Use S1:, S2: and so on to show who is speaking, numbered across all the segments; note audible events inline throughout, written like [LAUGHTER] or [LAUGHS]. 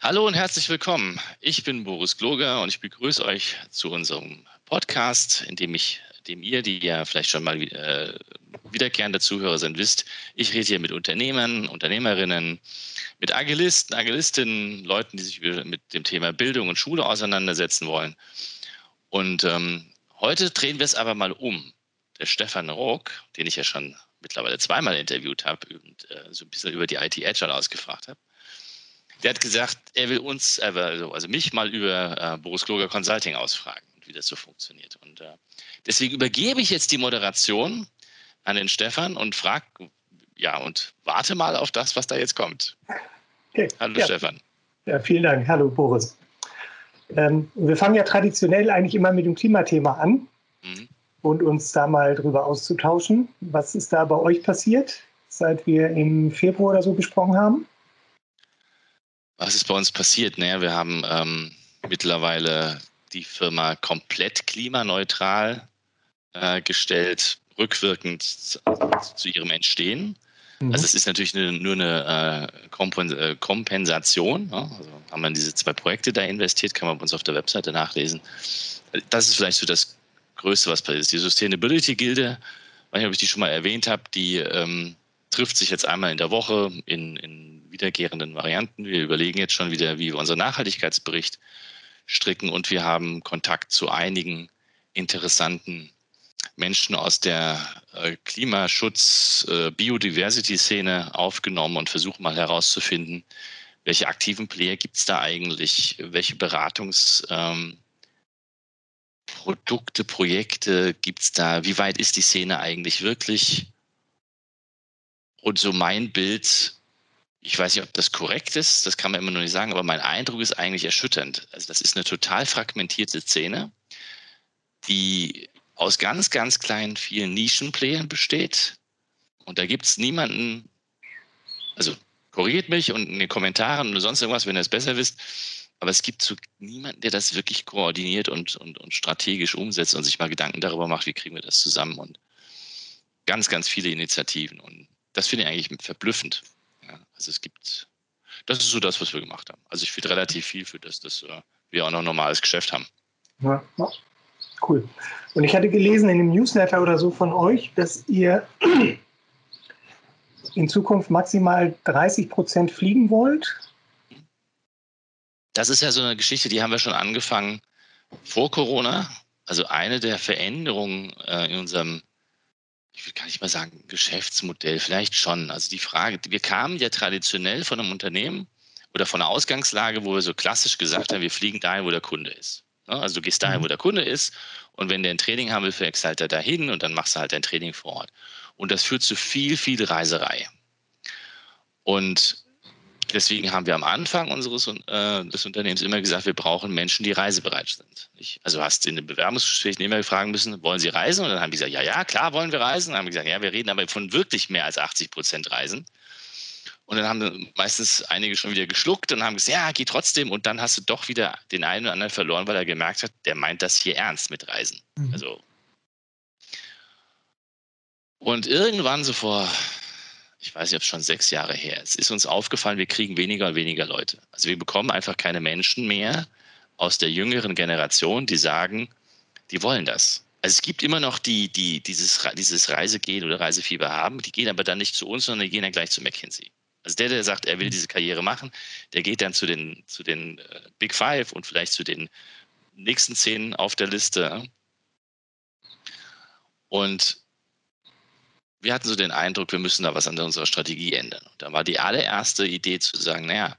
S1: Hallo und herzlich willkommen. Ich bin Boris Gloger und ich begrüße euch zu unserem Podcast, in dem ich, dem ihr, die ja vielleicht schon mal äh, wiederkehrende Zuhörer sind, wisst, ich rede hier mit Unternehmern, Unternehmerinnen, mit Agilisten, Agilistinnen, Leuten, die sich mit dem Thema Bildung und Schule auseinandersetzen wollen. Und ähm, heute drehen wir es aber mal um. Der Stefan Rock, den ich ja schon mittlerweile zweimal interviewt habe und äh, so ein bisschen über die IT Agile ausgefragt habe, der hat gesagt, er will uns, also, also mich mal über äh, Boris Kloger Consulting ausfragen und wie das so funktioniert. Und äh, deswegen übergebe ich jetzt die Moderation an den Stefan und frage, ja, und warte mal auf das, was da jetzt kommt.
S2: Okay. Hallo ja. Stefan. Ja, vielen Dank. Hallo Boris. Ähm, wir fangen ja traditionell eigentlich immer mit dem Klimathema an mhm. und uns da mal drüber auszutauschen. Was ist da bei euch passiert, seit wir im Februar oder so gesprochen haben?
S1: Was ist bei uns passiert? Naja, wir haben ähm, mittlerweile die Firma komplett klimaneutral äh, gestellt, rückwirkend zu, zu ihrem Entstehen. Mhm. Also es ist natürlich eine, nur eine äh, äh Kompensation. Ja? Also haben wir in diese zwei Projekte da investiert, kann man bei uns auf der Webseite nachlesen. Das ist vielleicht so das Größte, was passiert ist. Die Sustainability-Gilde, ich weiß nicht, ob ich die schon mal erwähnt habe, die ähm, trifft sich jetzt einmal in der Woche in, in wiederkehrenden Varianten. Wir überlegen jetzt schon wieder, wie wir unseren Nachhaltigkeitsbericht stricken und wir haben Kontakt zu einigen interessanten Menschen aus der äh, Klimaschutz, äh, Biodiversity-Szene aufgenommen und versuchen mal herauszufinden, welche aktiven Player gibt es da eigentlich, welche Beratungsprodukte, ähm, Projekte gibt es da, wie weit ist die Szene eigentlich wirklich? Und so mein Bild, ich weiß nicht, ob das korrekt ist, das kann man immer noch nicht sagen, aber mein Eindruck ist eigentlich erschütternd. Also das ist eine total fragmentierte Szene, die aus ganz, ganz kleinen, vielen Nischenplayern besteht. Und da gibt es niemanden, also korrigiert mich und in den Kommentaren oder sonst irgendwas, wenn ihr es besser wisst. Aber es gibt so niemanden, der das wirklich koordiniert und, und, und strategisch umsetzt und sich mal Gedanken darüber macht, wie kriegen wir das zusammen. Und ganz, ganz viele Initiativen. Und das finde ich eigentlich verblüffend. Ja, also es gibt, das ist so das, was wir gemacht haben. Also ich finde relativ viel für das, dass äh, wir auch noch ein normales Geschäft haben.
S2: Ja, cool. Und ich hatte gelesen in dem Newsletter oder so von euch, dass ihr in Zukunft maximal 30 Prozent fliegen wollt.
S1: Das ist ja so eine Geschichte, die haben wir schon angefangen vor Corona. Also eine der Veränderungen äh, in unserem ich will gar nicht mal sagen Geschäftsmodell, vielleicht schon. Also die Frage, wir kamen ja traditionell von einem Unternehmen oder von einer Ausgangslage, wo wir so klassisch gesagt haben, wir fliegen dahin, wo der Kunde ist. Ne? Also du gehst dahin, mhm. wo der Kunde ist und wenn der ein Training haben will, fährst halt er dahin und dann machst du halt dein Training vor Ort. Und das führt zu viel, viel Reiserei. Und Deswegen haben wir am Anfang unseres äh, des Unternehmens immer gesagt, wir brauchen Menschen, die reisebereit sind. Ich, also hast in den Bewerbungsgesprächen immer fragen müssen, wollen Sie reisen? Und dann haben die gesagt, ja, ja, klar wollen wir reisen. dann haben wir gesagt, ja, wir reden aber von wirklich mehr als 80 Prozent Reisen. Und dann haben meistens einige schon wieder geschluckt und haben gesagt, ja, geht trotzdem. Und dann hast du doch wieder den einen oder anderen verloren, weil er gemerkt hat, der meint das hier ernst mit Reisen. Mhm. Also. Und irgendwann so vor ich weiß nicht, ob es schon sechs Jahre her ist, ist uns aufgefallen, wir kriegen weniger und weniger Leute. Also wir bekommen einfach keine Menschen mehr aus der jüngeren Generation, die sagen, die wollen das. Also es gibt immer noch die, die dieses, dieses Reisegehen oder Reisefieber haben, die gehen aber dann nicht zu uns, sondern die gehen dann gleich zu McKinsey. Also der, der sagt, er will diese Karriere machen, der geht dann zu den, zu den äh, Big Five und vielleicht zu den nächsten zehn auf der Liste. Und wir hatten so den Eindruck, wir müssen da was an unserer Strategie ändern. Und da war die allererste Idee zu sagen, naja,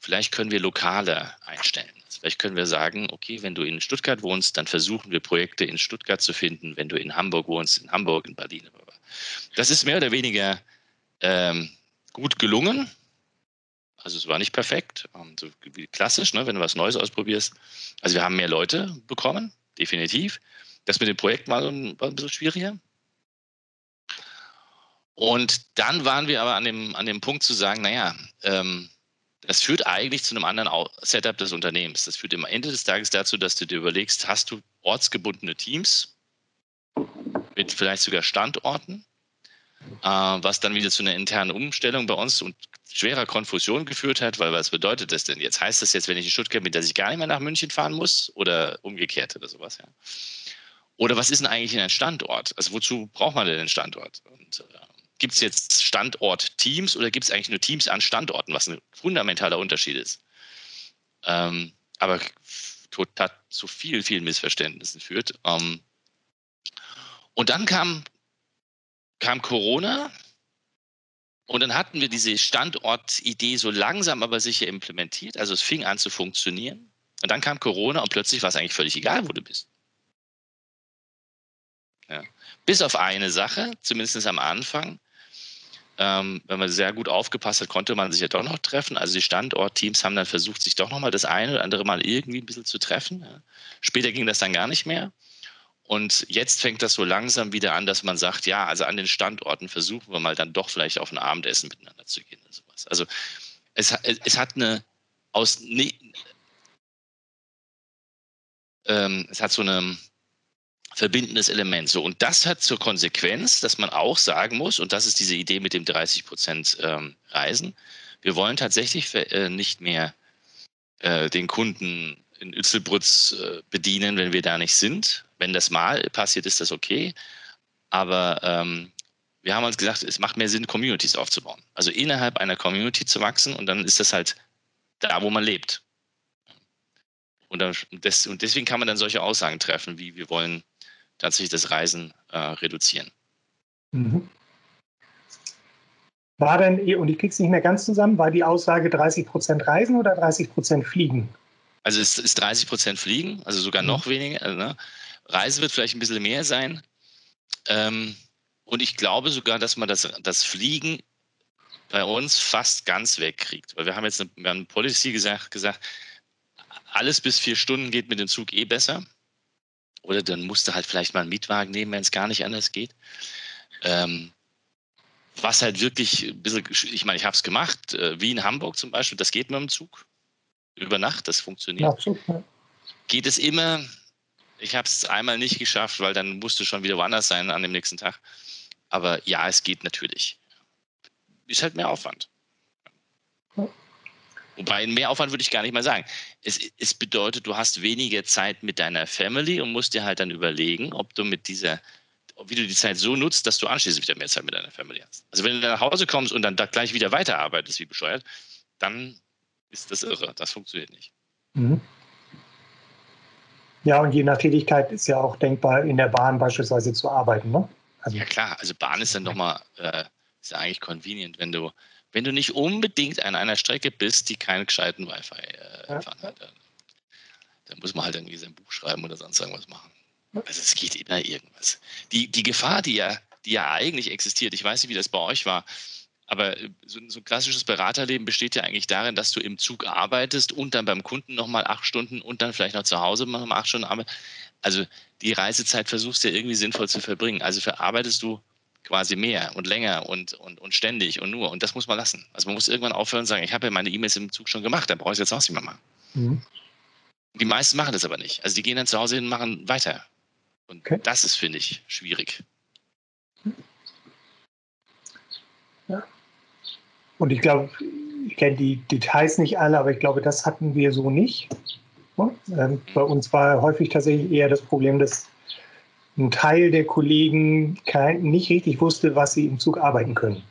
S1: vielleicht können wir Lokale einstellen. Vielleicht können wir sagen, okay, wenn du in Stuttgart wohnst, dann versuchen wir Projekte in Stuttgart zu finden. Wenn du in Hamburg wohnst, in Hamburg, in Berlin. Das ist mehr oder weniger ähm, gut gelungen. Also es war nicht perfekt, ähm, so wie klassisch, ne, wenn du was Neues ausprobierst. Also wir haben mehr Leute bekommen, definitiv. Das mit dem Projekt war ein bisschen schwieriger. Und dann waren wir aber an dem, an dem Punkt zu sagen, naja, ähm, das führt eigentlich zu einem anderen Setup des Unternehmens. Das führt am Ende des Tages dazu, dass du dir überlegst, hast du ortsgebundene Teams mit vielleicht sogar Standorten, äh, was dann wieder zu einer internen Umstellung bei uns und schwerer Konfusion geführt hat, weil was bedeutet das denn jetzt? Heißt das jetzt, wenn ich in Stuttgart bin, dass ich gar nicht mehr nach München fahren muss oder umgekehrt oder sowas? Ja? Oder was ist denn eigentlich ein Standort? Also wozu braucht man denn einen Standort? Und äh, gibt es jetzt Standort-Teams oder gibt es eigentlich nur Teams an Standorten, was ein fundamentaler Unterschied ist? Ähm, aber total zu vielen, vielen Missverständnissen führt. Ähm, und dann kam, kam Corona und dann hatten wir diese Standortidee so langsam aber sicher implementiert. Also es fing an zu funktionieren. Und dann kam Corona und plötzlich war es eigentlich völlig egal, wo du bist. Ja. Bis auf eine Sache, zumindest am Anfang. Ähm, wenn man sehr gut aufgepasst hat, konnte man sich ja doch noch treffen. Also die Standortteams haben dann versucht, sich doch noch mal das eine oder andere Mal irgendwie ein bisschen zu treffen. Später ging das dann gar nicht mehr. Und jetzt fängt das so langsam wieder an, dass man sagt, ja, also an den Standorten versuchen wir mal dann doch vielleicht auf ein Abendessen miteinander zu gehen und sowas. Also es, es hat eine aus ne, ähm, es hat so eine verbindendes Element. So, und das hat zur Konsequenz, dass man auch sagen muss, und das ist diese Idee mit dem 30 Prozent ähm, Reisen, wir wollen tatsächlich äh, nicht mehr äh, den Kunden in Ützelbrütz äh, bedienen, wenn wir da nicht sind. Wenn das mal passiert, ist das okay. Aber ähm, wir haben uns gesagt, es macht mehr Sinn, Communities aufzubauen. Also innerhalb einer Community zu wachsen und dann ist das halt da, wo man lebt. Und, das, und deswegen kann man dann solche Aussagen treffen, wie wir wollen tatsächlich das Reisen äh, reduzieren. Mhm.
S2: War denn, und ich krieg's nicht mehr ganz zusammen, war die Aussage 30 Prozent Reisen oder 30 Prozent Fliegen?
S1: Also es ist 30 Prozent Fliegen, also sogar mhm. noch weniger. Also, ne? Reisen wird vielleicht ein bisschen mehr sein. Ähm, und ich glaube sogar, dass man das, das Fliegen bei uns fast ganz wegkriegt. Weil wir haben jetzt eine, wir haben eine Policy gesagt, gesagt, alles bis vier Stunden geht mit dem Zug eh besser. Oder dann musst du halt vielleicht mal einen Mietwagen nehmen, wenn es gar nicht anders geht. Ähm, was halt wirklich ein bisschen, ich meine, ich habe es gemacht, äh, wie in Hamburg zum Beispiel, das geht mit dem Zug. Über Nacht, das funktioniert. Ja, super. Geht es immer, ich habe es einmal nicht geschafft, weil dann musst du schon wieder woanders sein an dem nächsten Tag. Aber ja, es geht natürlich. Ist halt mehr Aufwand. Ja. Wobei mehr Aufwand würde ich gar nicht mal sagen. Es, es bedeutet, du hast weniger Zeit mit deiner Family und musst dir halt dann überlegen, ob du mit dieser, wie du die Zeit so nutzt, dass du anschließend wieder mehr Zeit mit deiner Family hast. Also wenn du nach Hause kommst und dann da gleich wieder weiterarbeitest, wie bescheuert, dann ist das irre. Das funktioniert nicht. Mhm.
S2: Ja, und je nach Tätigkeit ist ja auch denkbar, in der Bahn beispielsweise zu arbeiten, ne?
S1: Also ja klar, also Bahn ist dann nochmal, äh, ist ja eigentlich convenient, wenn du wenn du nicht unbedingt an einer Strecke bist, die keinen gescheiten Wi-Fi-Empfang äh, hat, dann, dann, muss man halt irgendwie sein Buch schreiben oder sonst irgendwas machen. Also es geht immer irgendwas. Die, die Gefahr, die ja, die ja eigentlich existiert, ich weiß nicht, wie das bei euch war, aber so, so, ein klassisches Beraterleben besteht ja eigentlich darin, dass du im Zug arbeitest und dann beim Kunden nochmal acht Stunden und dann vielleicht noch zu Hause nochmal acht Stunden arbeitest. Also die Reisezeit versuchst du ja irgendwie sinnvoll zu verbringen. Also verarbeitest du quasi mehr und länger und, und, und ständig und nur. Und das muss man lassen. Also man muss irgendwann aufhören und sagen, ich habe ja meine E-Mails im Zug schon gemacht, dann brauche ich es jetzt auch nicht mehr machen. Mhm. Die meisten machen das aber nicht. Also die gehen dann zu Hause hin und machen weiter. Und okay. das ist, finde ich, schwierig.
S2: Ja. Und ich glaube, ich kenne die Details nicht alle, aber ich glaube, das hatten wir so nicht. Ja? Ähm, bei uns war häufig tatsächlich eher das Problem, dass ein Teil der Kollegen kein, nicht richtig wusste, was sie im Zug arbeiten können.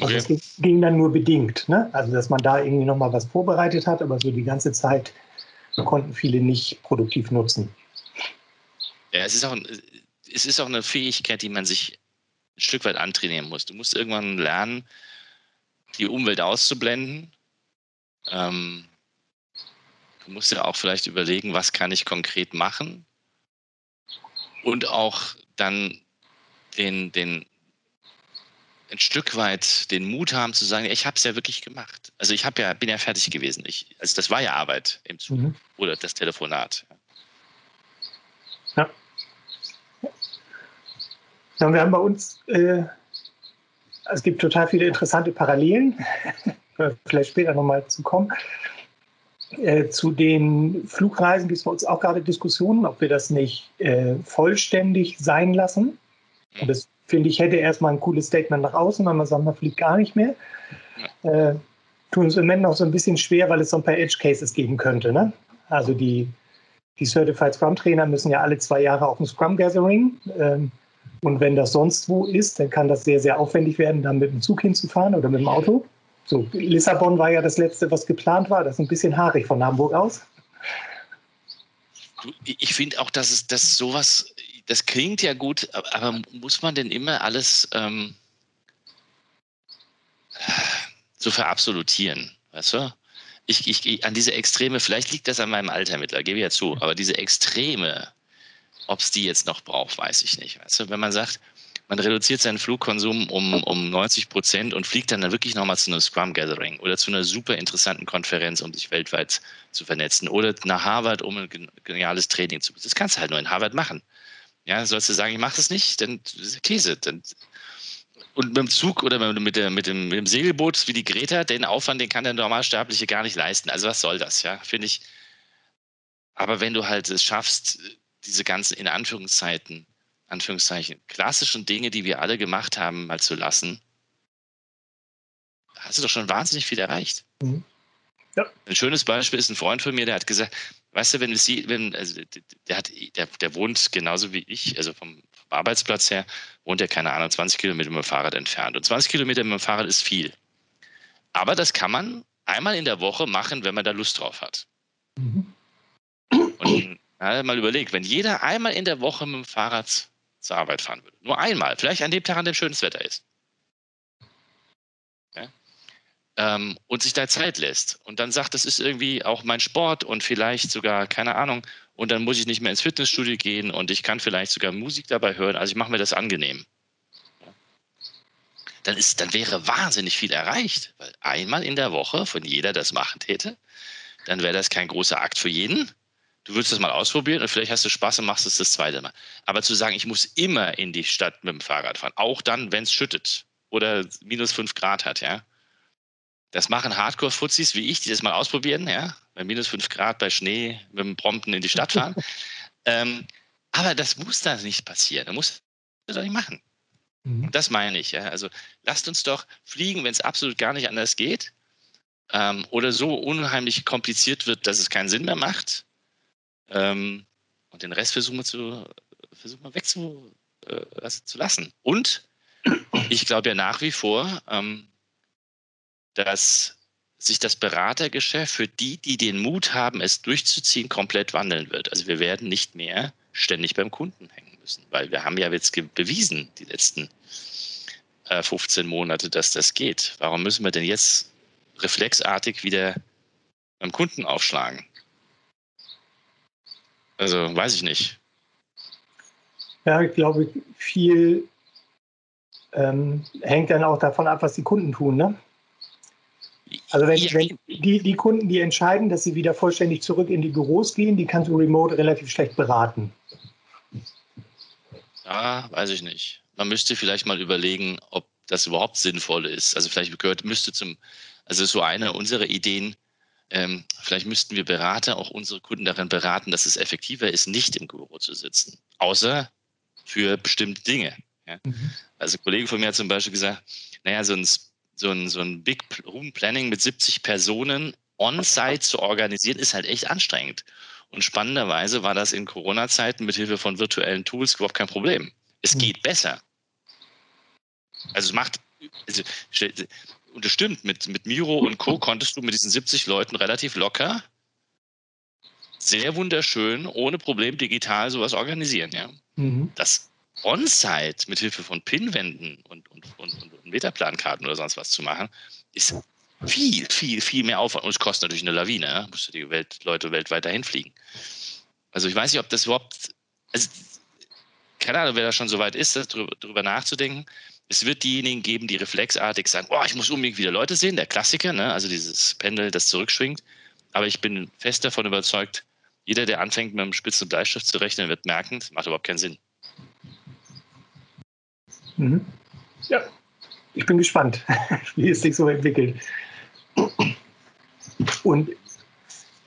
S2: Also okay. es ging dann nur bedingt. Ne? Also dass man da irgendwie nochmal was vorbereitet hat, aber so die ganze Zeit konnten viele nicht produktiv nutzen.
S1: Ja, es ist auch, es ist auch eine Fähigkeit, die man sich ein Stück weit antrainieren muss. Du musst irgendwann lernen, die Umwelt auszublenden. Ähm, du musst ja auch vielleicht überlegen, was kann ich konkret machen und auch dann den, den, ein Stück weit den Mut haben zu sagen, ich habe es ja wirklich gemacht. Also ich ja, bin ja fertig gewesen. Ich, also das war ja Arbeit im Zug mhm. oder das Telefonat.
S2: Ja. ja wir haben bei uns, äh, es gibt total viele interessante Parallelen, [LAUGHS] vielleicht später nochmal zu kommen. Äh, zu den Flugreisen gibt es bei uns auch gerade Diskussionen, ob wir das nicht äh, vollständig sein lassen. Und das finde ich hätte erstmal ein cooles Statement nach außen, weil man sagt, man fliegt gar nicht mehr. Äh, tun uns im Moment noch so ein bisschen schwer, weil es so ein paar Edge Cases geben könnte. Ne? Also die, die Certified Scrum Trainer müssen ja alle zwei Jahre auf ein Scrum Gathering. Ähm, und wenn das sonst wo ist, dann kann das sehr, sehr aufwendig werden, da mit dem Zug hinzufahren oder mit dem Auto. So, Lissabon war ja das letzte, was geplant war. Das ist ein bisschen haarig von Hamburg aus.
S1: Ich finde auch, dass es dass sowas, das klingt ja gut, aber muss man denn immer alles ähm, so verabsolutieren? Weißt du? Ich, ich, an diese Extreme, vielleicht liegt das an meinem Alter mittlerweile, gebe ich ja zu, aber diese Extreme, ob es die jetzt noch braucht, weiß ich nicht. Weißt du, wenn man sagt, man reduziert seinen Flugkonsum um, um 90 Prozent und fliegt dann, dann wirklich nochmal zu einem Scrum Gathering oder zu einer super interessanten Konferenz, um sich weltweit zu vernetzen oder nach Harvard, um ein geniales Training zu. Das kannst du halt nur in Harvard machen. Ja, sollst du sagen, ich mache das nicht, dann ist Käse. Dann, und mit dem Zug oder mit, der, mit, dem, mit dem Segelboot wie die Greta, den Aufwand, den kann der Normalsterbliche gar nicht leisten. Also was soll das, ja, finde ich. Aber wenn du halt es schaffst, diese ganzen, in Anführungszeiten, Anführungszeichen, klassischen Dinge, die wir alle gemacht haben, mal zu lassen, hast du doch schon wahnsinnig viel erreicht. Mhm. Ja. Ein schönes Beispiel ist ein Freund von mir, der hat gesagt, weißt du, wenn sie, wenn, also der hat, der, der wohnt genauso wie ich, also vom, vom Arbeitsplatz her, wohnt er, keine Ahnung, 20 Kilometer mit dem Fahrrad entfernt. Und 20 Kilometer mit dem Fahrrad ist viel. Aber das kann man einmal in der Woche machen, wenn man da Lust drauf hat. Mhm. Und ja, mal überlegt, wenn jeder einmal in der Woche mit dem Fahrrad zur Arbeit fahren würde, nur einmal, vielleicht an dem Tag, an dem schönes Wetter ist, ähm, und sich da Zeit lässt. Und dann sagt, das ist irgendwie auch mein Sport und vielleicht sogar, keine Ahnung, und dann muss ich nicht mehr ins Fitnessstudio gehen und ich kann vielleicht sogar Musik dabei hören, also ich mache mir das angenehm. Dann, ist, dann wäre wahnsinnig viel erreicht, weil einmal in der Woche von jeder das machen täte, dann wäre das kein großer Akt für jeden. Du würdest das mal ausprobieren und vielleicht hast du Spaß und machst es das zweite Mal. Aber zu sagen, ich muss immer in die Stadt mit dem Fahrrad fahren, auch dann, wenn es schüttet oder minus fünf Grad hat, ja, das machen Hardcore-Fuzis wie ich, die das mal ausprobieren, ja, bei minus fünf Grad bei Schnee mit dem Prompten in die Stadt fahren. [LAUGHS] ähm, aber das muss da nicht passieren. Da muss das doch nicht machen. Mhm. Das meine ich. Ja. Also lasst uns doch fliegen, wenn es absolut gar nicht anders geht ähm, oder so unheimlich kompliziert wird, dass es keinen Sinn mehr macht. Ähm, und den Rest versuchen wir, zu, versuchen wir wegzulassen. Äh, und [COUGHS] ich glaube ja nach wie vor, ähm, dass sich das Beratergeschäft für die, die den Mut haben, es durchzuziehen, komplett wandeln wird. Also wir werden nicht mehr ständig beim Kunden hängen müssen, weil wir haben ja jetzt bewiesen, die letzten äh, 15 Monate, dass das geht. Warum müssen wir denn jetzt reflexartig wieder beim Kunden aufschlagen? Also weiß ich nicht.
S2: Ja, ich glaube, viel ähm, hängt dann auch davon ab, was die Kunden tun. Ne? Also wenn, wenn die, die Kunden, die entscheiden, dass sie wieder vollständig zurück in die Büros gehen, die kannst du remote relativ schlecht beraten.
S1: Ja, weiß ich nicht. Man müsste vielleicht mal überlegen, ob das überhaupt sinnvoll ist. Also vielleicht gehört, müsste zum, also so eine unserer Ideen, ähm, vielleicht müssten wir Berater auch unsere Kunden darin beraten, dass es effektiver ist, nicht im Büro zu sitzen. Außer für bestimmte Dinge. Ja? Mhm. Also ein Kollege von mir hat zum Beispiel gesagt, naja, so ein so ein, so ein Big Room Planning mit 70 Personen on-site zu organisieren, ist halt echt anstrengend. Und spannenderweise war das in Corona-Zeiten mit Hilfe von virtuellen Tools überhaupt kein Problem. Es mhm. geht besser. Also es macht, also, und das stimmt, mit, mit Miro und Co. konntest du mit diesen 70 Leuten relativ locker, sehr wunderschön, ohne Problem digital sowas organisieren. Ja? Mhm. Das On-Site mit Hilfe von Pinwänden und, und, und, und Metaplankarten oder sonst was zu machen, ist viel, viel, viel mehr Aufwand. Und es kostet natürlich eine Lawine. Ja? Musst du die Welt, Leute weltweit dahin fliegen. Also ich weiß nicht, ob das überhaupt, also keine Ahnung, wer da schon so weit ist, darüber, darüber nachzudenken. Es wird diejenigen geben, die reflexartig sagen, oh, ich muss unbedingt wieder Leute sehen, der Klassiker, ne? also dieses Pendel, das zurückschwingt. Aber ich bin fest davon überzeugt, jeder, der anfängt, mit einem spitzen Bleistift zu rechnen, wird merken, das macht überhaupt keinen Sinn.
S2: Mhm. Ja, ich bin gespannt, [LAUGHS] wie es sich so entwickelt. Und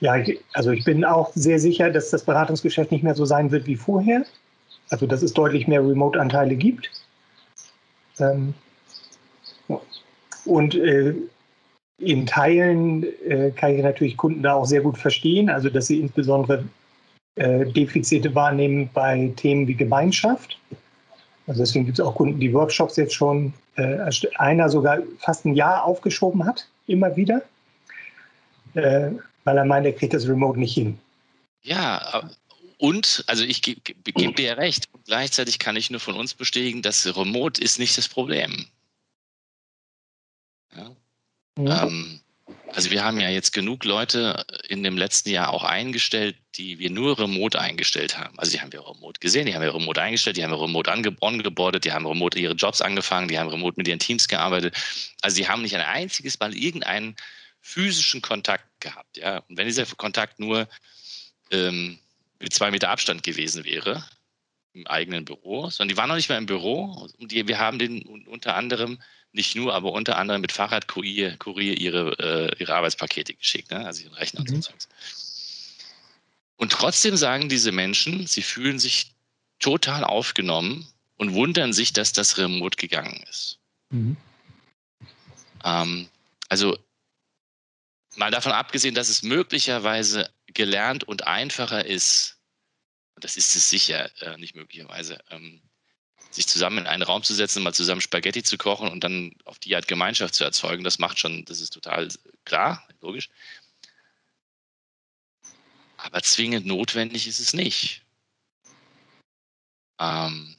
S2: ja, ich, also ich bin auch sehr sicher, dass das Beratungsgeschäft nicht mehr so sein wird wie vorher. Also dass es deutlich mehr Remote-Anteile gibt. Ähm, und äh, in Teilen äh, kann ich natürlich Kunden da auch sehr gut verstehen, also dass sie insbesondere äh, Defizite wahrnehmen bei Themen wie Gemeinschaft. Also deswegen gibt es auch Kunden, die Workshops jetzt schon äh, einer sogar fast ein Jahr aufgeschoben hat, immer wieder, äh, weil er meint, er kriegt das Remote nicht hin.
S1: Ja, und, also ich gebe geb dir recht, gleichzeitig kann ich nur von uns bestätigen, das Remote ist nicht das Problem. Ja. Ja. Ähm, also wir haben ja jetzt genug Leute in dem letzten Jahr auch eingestellt, die wir nur remote eingestellt haben. Also die haben wir remote gesehen, die haben wir remote eingestellt, die haben wir remote angebordet, die haben remote ihre Jobs angefangen, die haben remote mit ihren Teams gearbeitet. Also die haben nicht ein einziges Mal irgendeinen physischen Kontakt gehabt. Ja? Und wenn dieser Kontakt nur ähm, mit zwei Meter Abstand gewesen wäre, im eigenen Büro, sondern die waren noch nicht mal im Büro. Die, wir haben den unter anderem, nicht nur, aber unter anderem mit Fahrradkurier Kurier ihre, äh, ihre Arbeitspakete geschickt, ne? also ihren Rechner mhm. und so. Und trotzdem sagen diese Menschen, sie fühlen sich total aufgenommen und wundern sich, dass das remote gegangen ist. Mhm. Ähm, also mal davon abgesehen, dass es möglicherweise gelernt und einfacher ist, das ist es sicher, äh, nicht möglicherweise, ähm, sich zusammen in einen Raum zu setzen, mal zusammen Spaghetti zu kochen und dann auf die Art Gemeinschaft zu erzeugen, das macht schon, das ist total klar, logisch. Aber zwingend notwendig ist es nicht. Ähm,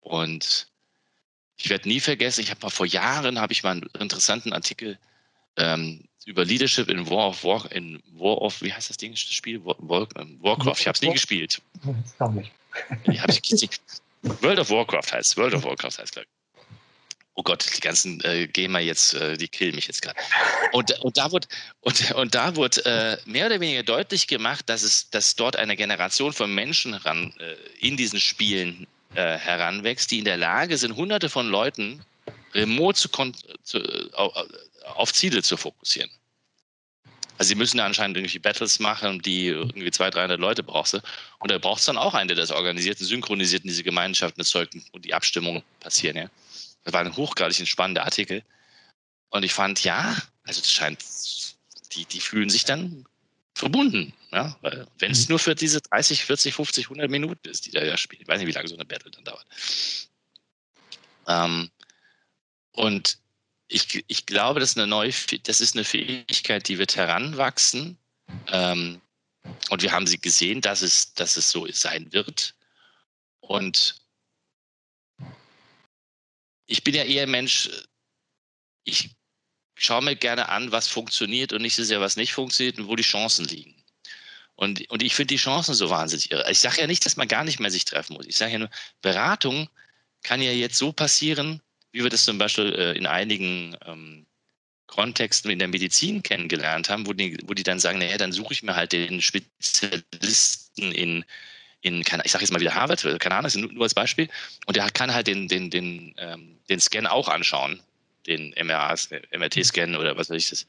S1: und ich werde nie vergessen, ich habe mal vor Jahren, habe ich mal einen interessanten Artikel ähm, über Leadership in War of War, in War of, wie heißt das Ding, das Spiel? War, War, ähm, Warcraft. Ich habe es nie gespielt. [LAUGHS] Auch nicht. Ich hab's nicht. World of Warcraft heißt World of Warcraft heißt, glaube ich. Oh Gott, die ganzen äh, Gamer jetzt, äh, die killen mich jetzt gerade. Und, und da wurde, und, und da wurde äh, mehr oder weniger deutlich gemacht, dass es, dass dort eine Generation von Menschen ran, äh, in diesen Spielen äh, heranwächst, die in der Lage sind, hunderte von Leuten remote zu, zu, auf Ziele zu fokussieren. Also sie müssen ja anscheinend irgendwie Battles machen, die irgendwie 200, 300 Leute brauchst du. Und da brauchst du dann auch einen, der das organisiert, synchronisiert und diese Gemeinschaften erzeugt und die Abstimmungen passieren. Ja. Das war ein hochgradig spannender Artikel. Und ich fand, ja, also es scheint, die, die fühlen sich dann verbunden. Ja? Wenn es mhm. nur für diese 30, 40, 50, 100 Minuten ist, die da ja spielen. Ich weiß nicht, wie lange so eine Battle dann dauert. Ähm, und ich, ich glaube, das ist, eine neue, das ist eine Fähigkeit, die wird heranwachsen. Ähm, und wir haben sie gesehen, dass es, dass es so sein wird. Und ich bin ja eher Mensch, ich schaue mir gerne an, was funktioniert und nicht so sehr, was nicht funktioniert und wo die Chancen liegen. Und, und ich finde die Chancen so wahnsinnig irre. Ich sage ja nicht, dass man gar nicht mehr sich treffen muss. Ich sage ja nur, Beratung kann ja jetzt so passieren, wie wir das zum Beispiel äh, in einigen ähm, Kontexten in der Medizin kennengelernt haben, wo die, wo die dann sagen, naja, dann suche ich mir halt den Spezialisten in, in ich sage jetzt mal wieder Harvard, keine Ahnung, das ist nur, als Beispiel, und der kann halt den, den, den, ähm, den Scan auch anschauen, den MRT-Scan oder was weiß ich das.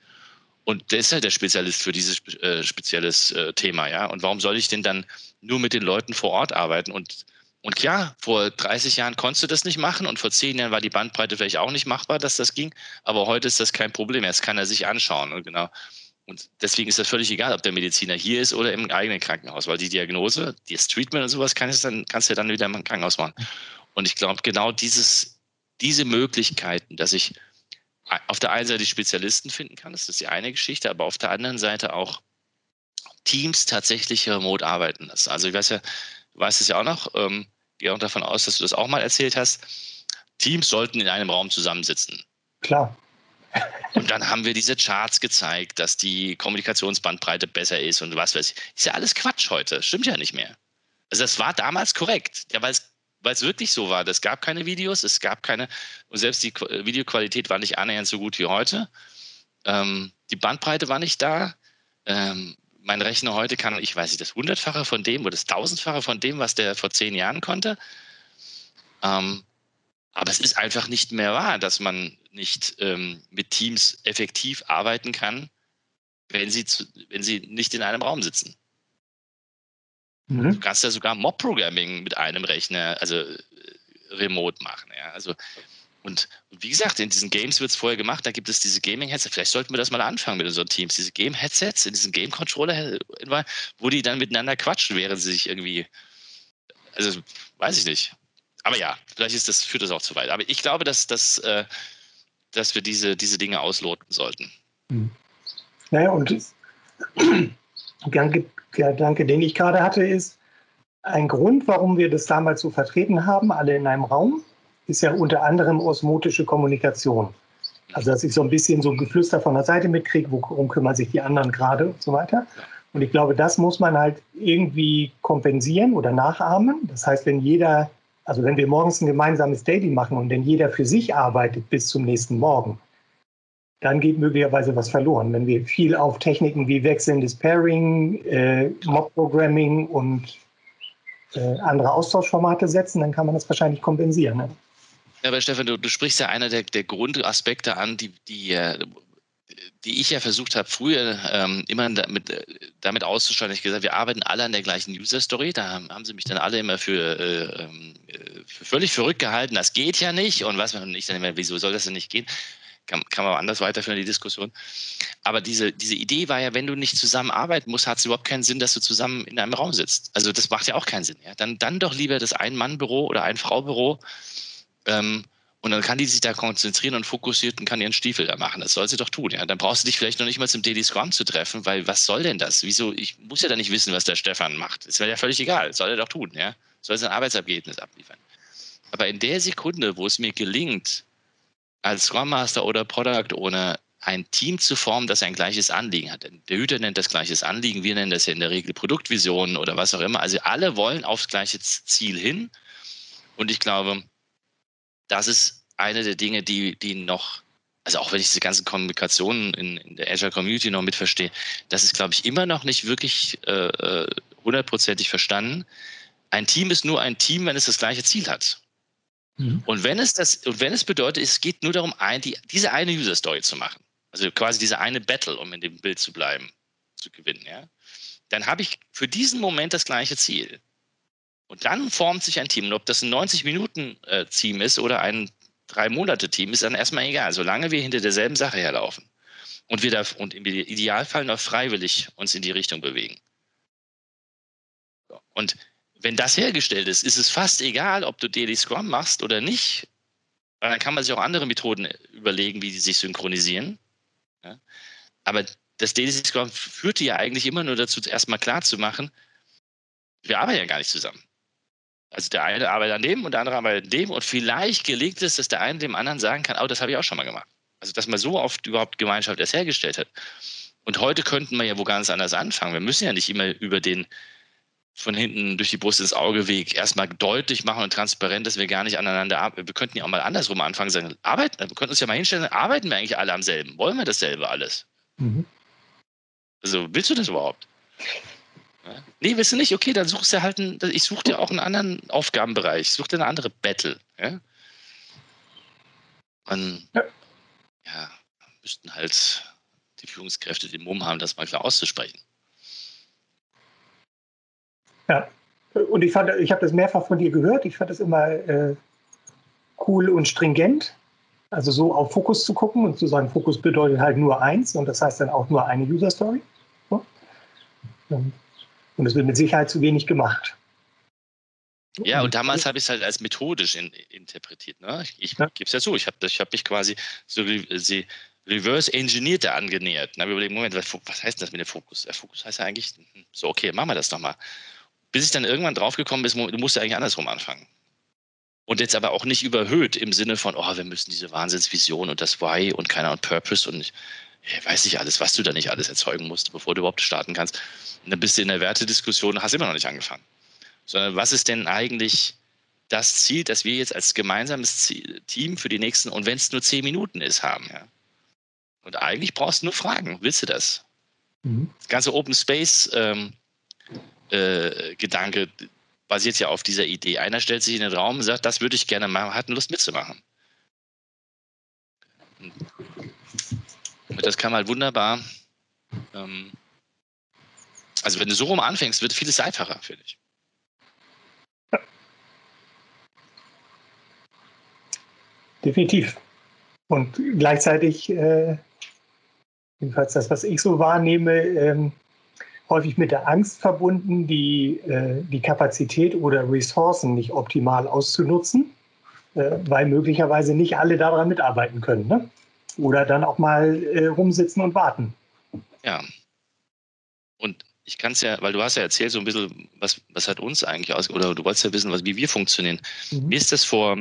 S1: Und der ist halt der Spezialist für dieses äh, spezielles äh, Thema, ja. Und warum soll ich denn dann nur mit den Leuten vor Ort arbeiten und und klar, vor 30 Jahren konntest du das nicht machen und vor 10 Jahren war die Bandbreite vielleicht auch nicht machbar, dass das ging. Aber heute ist das kein Problem. Jetzt kann er sich anschauen. Und genau. Und deswegen ist das völlig egal, ob der Mediziner hier ist oder im eigenen Krankenhaus, weil die Diagnose, das Treatment und sowas kannst du dann, kannst du dann wieder im Krankenhaus machen. Und ich glaube, genau dieses, diese Möglichkeiten, dass ich auf der einen Seite Spezialisten finden kann, das ist die eine Geschichte, aber auf der anderen Seite auch Teams tatsächlich remote arbeiten lassen. Also ich weiß ja, du weißt es ja auch noch, ähm, gehe auch davon aus, dass du das auch mal erzählt hast. Teams sollten in einem Raum zusammensitzen.
S2: Klar.
S1: Und dann haben wir diese Charts gezeigt, dass die Kommunikationsbandbreite besser ist und was weiß ich. Ist ja alles Quatsch heute. Stimmt ja nicht mehr. Also das war damals korrekt, ja, weil es weil es wirklich so war. Es gab keine Videos, es gab keine, und selbst die Videoqualität war nicht annähernd so gut wie heute. Ähm, die Bandbreite war nicht da. Ähm, mein Rechner heute kann, ich weiß nicht, das Hundertfache von dem oder das Tausendfache von dem, was der vor zehn Jahren konnte. Ähm, aber es ist einfach nicht mehr wahr, dass man nicht ähm, mit Teams effektiv arbeiten kann, wenn sie, zu, wenn sie nicht in einem Raum sitzen. Mhm. Du kannst ja sogar Mob-Programming mit einem Rechner, also äh, remote machen. Ja? Also, und, und, wie gesagt, in diesen Games wird es vorher gemacht, da gibt es diese Gaming-Headsets. Vielleicht sollten wir das mal anfangen mit unseren Teams. Diese Game-Headsets in diesen Game-Controller, wo die dann miteinander quatschen, während sie sich irgendwie. Also, weiß ich nicht. Aber ja, vielleicht ist das, führt das auch zu weit. Aber ich glaube, dass, dass, äh, dass wir diese, diese Dinge ausloten sollten.
S2: Mhm. Naja, und Gedanke, Gedanke, den ich gerade hatte, ist, ein Grund, warum wir das damals so vertreten haben, alle in einem Raum, ist ja unter anderem osmotische Kommunikation. Also, dass ich so ein bisschen so ein Geflüster von der Seite mitkriege, worum kümmern sich die anderen gerade und so weiter. Und ich glaube, das muss man halt irgendwie kompensieren oder nachahmen. Das heißt, wenn jeder, also wenn wir morgens ein gemeinsames Daily machen und wenn jeder für sich arbeitet bis zum nächsten Morgen, dann geht möglicherweise was verloren. Wenn wir viel auf Techniken wie wechselndes Pairing, äh, Mob-Programming und äh, andere Austauschformate setzen, dann kann man das wahrscheinlich kompensieren. Ne?
S1: Ja, aber Stefan, du, du, sprichst ja einer der, der Grundaspekte an, die, die, äh, die ich ja versucht habe, früher ähm, immer damit, äh, damit auszustatten. Ich gesagt, wir arbeiten alle an der gleichen User-Story. Da haben sie mich dann alle immer für, äh, ähm, für völlig verrückt gehalten. Das geht ja nicht. Und was und ich dann immer, wieso soll das denn nicht gehen? kann, kann man anders weiterführen, die Diskussion. Aber diese, diese Idee war ja, wenn du nicht zusammenarbeiten musst, hat es überhaupt keinen Sinn, dass du zusammen in einem Raum sitzt. Also das macht ja auch keinen Sinn. Ja? Dann, dann doch lieber das Ein-Mann-Büro oder Ein-Frau-Büro. Ähm, und dann kann die sich da konzentrieren und fokussiert und kann ihren Stiefel da machen. Das soll sie doch tun. Ja? Dann brauchst du dich vielleicht noch nicht mal zum Daily Scrum zu treffen, weil was soll denn das? Wieso? Ich muss ja da nicht wissen, was der Stefan macht. Das wäre ja völlig egal. Das soll er doch tun. Ja? Soll sein Arbeitsergebnis abliefern. Aber in der Sekunde, wo es mir gelingt, als Scrum Master oder Product Owner ein Team zu formen, das ein gleiches Anliegen hat. Der Hüter nennt das gleiches Anliegen, wir nennen das ja in der Regel Produktvision oder was auch immer. Also alle wollen aufs gleiche Ziel hin. Und ich glaube, das ist eine der Dinge, die, die noch, also auch wenn ich diese ganzen Kommunikationen in, in der Azure Community noch mitverstehe, das ist, glaube ich, immer noch nicht wirklich äh, äh, hundertprozentig verstanden. Ein Team ist nur ein Team, wenn es das gleiche Ziel hat. Mhm. Und wenn es das, und wenn es bedeutet, es geht nur darum, ein, die, diese eine User Story zu machen, also quasi diese eine Battle, um in dem Bild zu bleiben, zu gewinnen, ja, dann habe ich für diesen Moment das gleiche Ziel. Und dann formt sich ein Team. Und ob das ein 90-Minuten-Team ist oder ein Drei-Monate-Team, ist dann erstmal egal, solange wir hinter derselben Sache herlaufen. Und wir da, und im Idealfall noch freiwillig uns in die Richtung bewegen. Und wenn das hergestellt ist, ist es fast egal, ob du Daily Scrum machst oder nicht. Weil dann kann man sich auch andere Methoden überlegen, wie die sich synchronisieren. Aber das Daily Scrum führte ja eigentlich immer nur dazu, erstmal klar zu machen, wir arbeiten ja gar nicht zusammen. Also der eine arbeitet an dem und der andere arbeitet an dem und vielleicht gelingt es, dass der eine dem anderen sagen kann, oh, das habe ich auch schon mal gemacht. Also dass man so oft überhaupt Gemeinschaft erst hergestellt hat. Und heute könnten wir ja wo ganz anders anfangen. Wir müssen ja nicht immer über den von hinten durch die Brust ins Auge Weg erstmal deutlich machen und transparent, dass wir gar nicht aneinander arbeiten. Wir könnten ja auch mal andersrum anfangen, sagen, arbeiten, wir könnten uns ja mal hinstellen, arbeiten wir eigentlich alle am selben? Wollen wir dasselbe alles? Mhm. Also, willst du das überhaupt? Ja? Nee, willst du nicht? Okay, dann suchst du halt einen, ich suche dir auch einen anderen Aufgabenbereich, such dir eine andere Battle. Ja? Man, ja. ja, müssten halt die Führungskräfte den Mumm haben, das mal klar auszusprechen.
S2: Ja, und ich fand, ich habe das mehrfach von dir gehört. Ich fand das immer äh, cool und stringent. Also so auf Fokus zu gucken und zu sagen, Fokus bedeutet halt nur eins und das heißt dann auch nur eine User Story. So. Und es wird mit Sicherheit zu wenig gemacht.
S1: Ja, und damals habe ich es halt als methodisch in, interpretiert. Ne? Ich, ich ja. gebe es ja so, ich habe ich hab mich quasi so sie reverse engineert angenähert. Na, wir überlegen, Moment, was, was heißt das mit dem Fokus? Der Fokus heißt ja eigentlich, hm, so, okay, machen wir das nochmal bis ich dann irgendwann draufgekommen bin, du musst ja eigentlich andersrum anfangen. Und jetzt aber auch nicht überhöht im Sinne von, oh, wir müssen diese Wahnsinnsvision und das Why und keiner und Purpose und ich weiß nicht alles, was du da nicht alles erzeugen musst, bevor du überhaupt starten kannst. Und dann bist du in der Wertediskussion, hast immer noch nicht angefangen. Sondern was ist denn eigentlich das Ziel, das wir jetzt als gemeinsames Ziel, Team für die nächsten, und wenn es nur zehn Minuten ist, haben. Ja. Und eigentlich brauchst du nur fragen, willst du das? Mhm. Das ganze Open Space ähm, äh, Gedanke basiert ja auf dieser Idee. Einer stellt sich in den Raum und sagt, das würde ich gerne machen, hat Lust mitzumachen. Das kann man halt wunderbar. Ähm, also wenn du so rum anfängst, wird vieles einfacher, finde ich.
S2: Definitiv. Und gleichzeitig, äh, jedenfalls das, was ich so wahrnehme, ähm, häufig mit der Angst verbunden, die, äh, die Kapazität oder Ressourcen nicht optimal auszunutzen, äh, weil möglicherweise nicht alle daran mitarbeiten können. Ne? Oder dann auch mal äh, rumsitzen und warten.
S1: Ja. Und ich kann es ja, weil du hast ja erzählt, so ein bisschen, was, was hat uns eigentlich aus, oder du wolltest ja wissen, was, wie wir funktionieren. Mhm. Mir ist das vor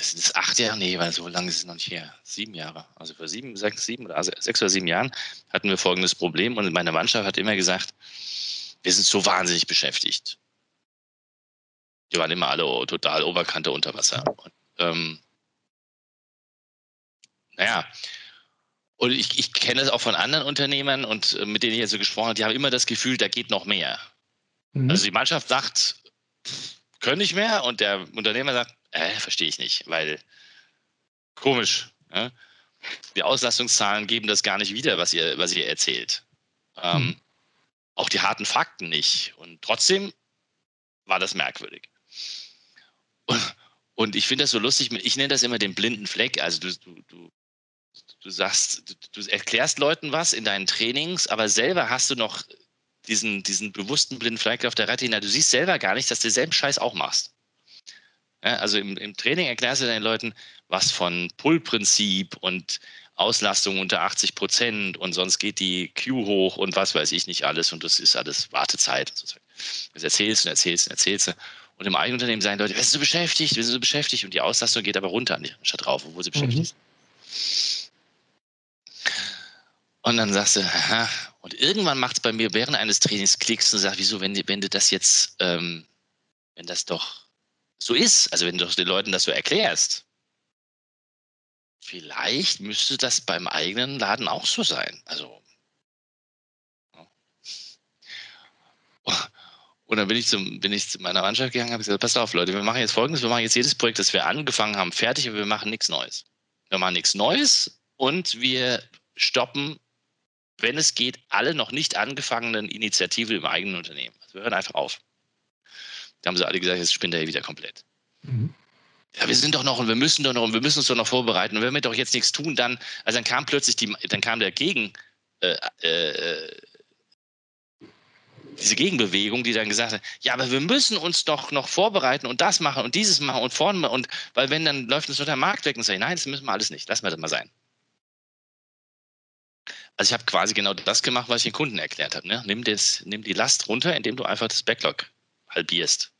S1: es ist acht Jahre, nee, weil so lange ist es noch nicht her. Sieben Jahre. Also vor sieben, sechs, sieben oder also sechs oder sieben Jahren hatten wir folgendes Problem und meine Mannschaft hat immer gesagt, wir sind so wahnsinnig beschäftigt. Die waren immer alle total Oberkante unter Wasser. Und, ähm, naja, und ich, ich kenne das auch von anderen Unternehmern und äh, mit denen ich jetzt so gesprochen habe, die haben immer das Gefühl, da geht noch mehr. Mhm. Also die Mannschaft sagt, können nicht mehr und der Unternehmer sagt, äh, verstehe ich nicht, weil komisch. Ja? Die Auslastungszahlen geben das gar nicht wieder, was ihr, was ihr erzählt. Ähm, hm. Auch die harten Fakten nicht. Und trotzdem war das merkwürdig. Und, und ich finde das so lustig, ich nenne das immer den blinden Fleck. Also du, du, du, du sagst, du, du erklärst Leuten was in deinen Trainings, aber selber hast du noch diesen, diesen bewussten blinden Fleck auf der Retina. Du siehst selber gar nicht, dass du denselben Scheiß auch machst. Ja, also im, im, Training erklärst du den Leuten was von Pull-Prinzip und Auslastung unter 80 Prozent und sonst geht die Q hoch und was weiß ich nicht alles und das ist alles Wartezeit. Das erzählst und erzählst und erzählst du. Und im eigenen Unternehmen sagen Leute, wir sind so beschäftigt, wir sind so beschäftigt und die Auslastung geht aber runter statt drauf, obwohl sie beschäftigt mhm. sind. Und dann sagst du, aha. Und irgendwann macht es bei mir während eines Trainings Klicks und sagt, wieso, wenn, wenn du das jetzt, ähm, wenn das doch so ist, also wenn du den Leuten das so erklärst, vielleicht müsste das beim eigenen Laden auch so sein. Also. Und dann bin ich, zum, bin ich zu meiner Mannschaft gegangen und habe gesagt, pass auf, Leute, wir machen jetzt folgendes, wir machen jetzt jedes Projekt, das wir angefangen haben, fertig, aber wir machen nichts Neues. Wir machen nichts Neues und wir stoppen, wenn es geht, alle noch nicht angefangenen Initiativen im eigenen Unternehmen. Also wir hören einfach auf. Da haben sie alle gesagt, jetzt spinnt er wieder komplett. Mhm. Ja, wir sind doch noch und wir müssen doch noch und wir müssen uns doch noch vorbereiten. Und wenn wir doch jetzt nichts tun, dann, also dann kam plötzlich die, dann kam der Gegen, äh, äh, diese Gegenbewegung, die dann gesagt hat, ja, aber wir müssen uns doch noch vorbereiten und das machen und dieses machen und vorne und weil wenn dann läuft uns so der Markt weg und sagt, nein, das müssen wir alles nicht, lassen wir das mal sein. Also ich habe quasi genau das gemacht, was ich den Kunden erklärt habe. Ne? Nimm, das, nimm die Last runter, indem du einfach das Backlog halbierst.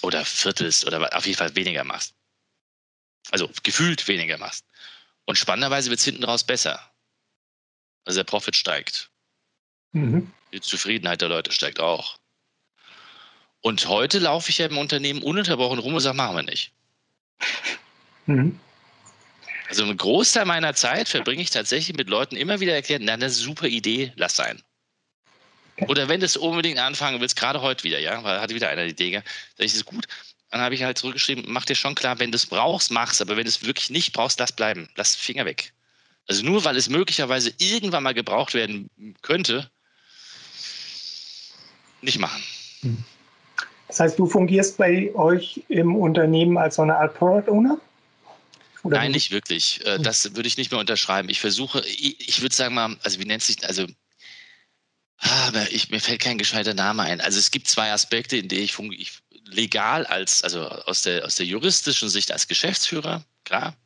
S1: Oder viertelst oder auf jeden Fall weniger machst. Also gefühlt weniger machst. Und spannenderweise wird es hinten raus besser. Also der Profit steigt. Mhm. Die Zufriedenheit der Leute steigt auch. Und heute laufe ich ja im Unternehmen ununterbrochen rum und sage, machen wir nicht. Mhm. Also einen Großteil meiner Zeit verbringe ich tatsächlich mit Leuten immer wieder erklären, na, das ist eine super Idee, lass sein. Oder wenn du es unbedingt anfangen willst, gerade heute wieder, ja, weil hatte wieder einer die Idee, sag ich, ist gut. Dann habe ich halt zurückgeschrieben, mach dir schon klar, wenn du es brauchst, mach's, aber wenn du es wirklich nicht brauchst, lass bleiben. Lass Finger weg. Also nur weil es möglicherweise irgendwann mal gebraucht werden könnte, nicht machen. Hm.
S2: Das heißt, du fungierst bei euch im Unternehmen als so eine Art Product Owner?
S1: Oder Nein, nicht wirklich. Äh, hm. Das würde ich nicht mehr unterschreiben. Ich versuche, ich würde sagen mal, also wie nennt sich, also aber ich, mir fällt kein gescheiter Name ein. Also es gibt zwei Aspekte, in denen ich, ich legal als, also aus der, aus der juristischen Sicht als Geschäftsführer, klar.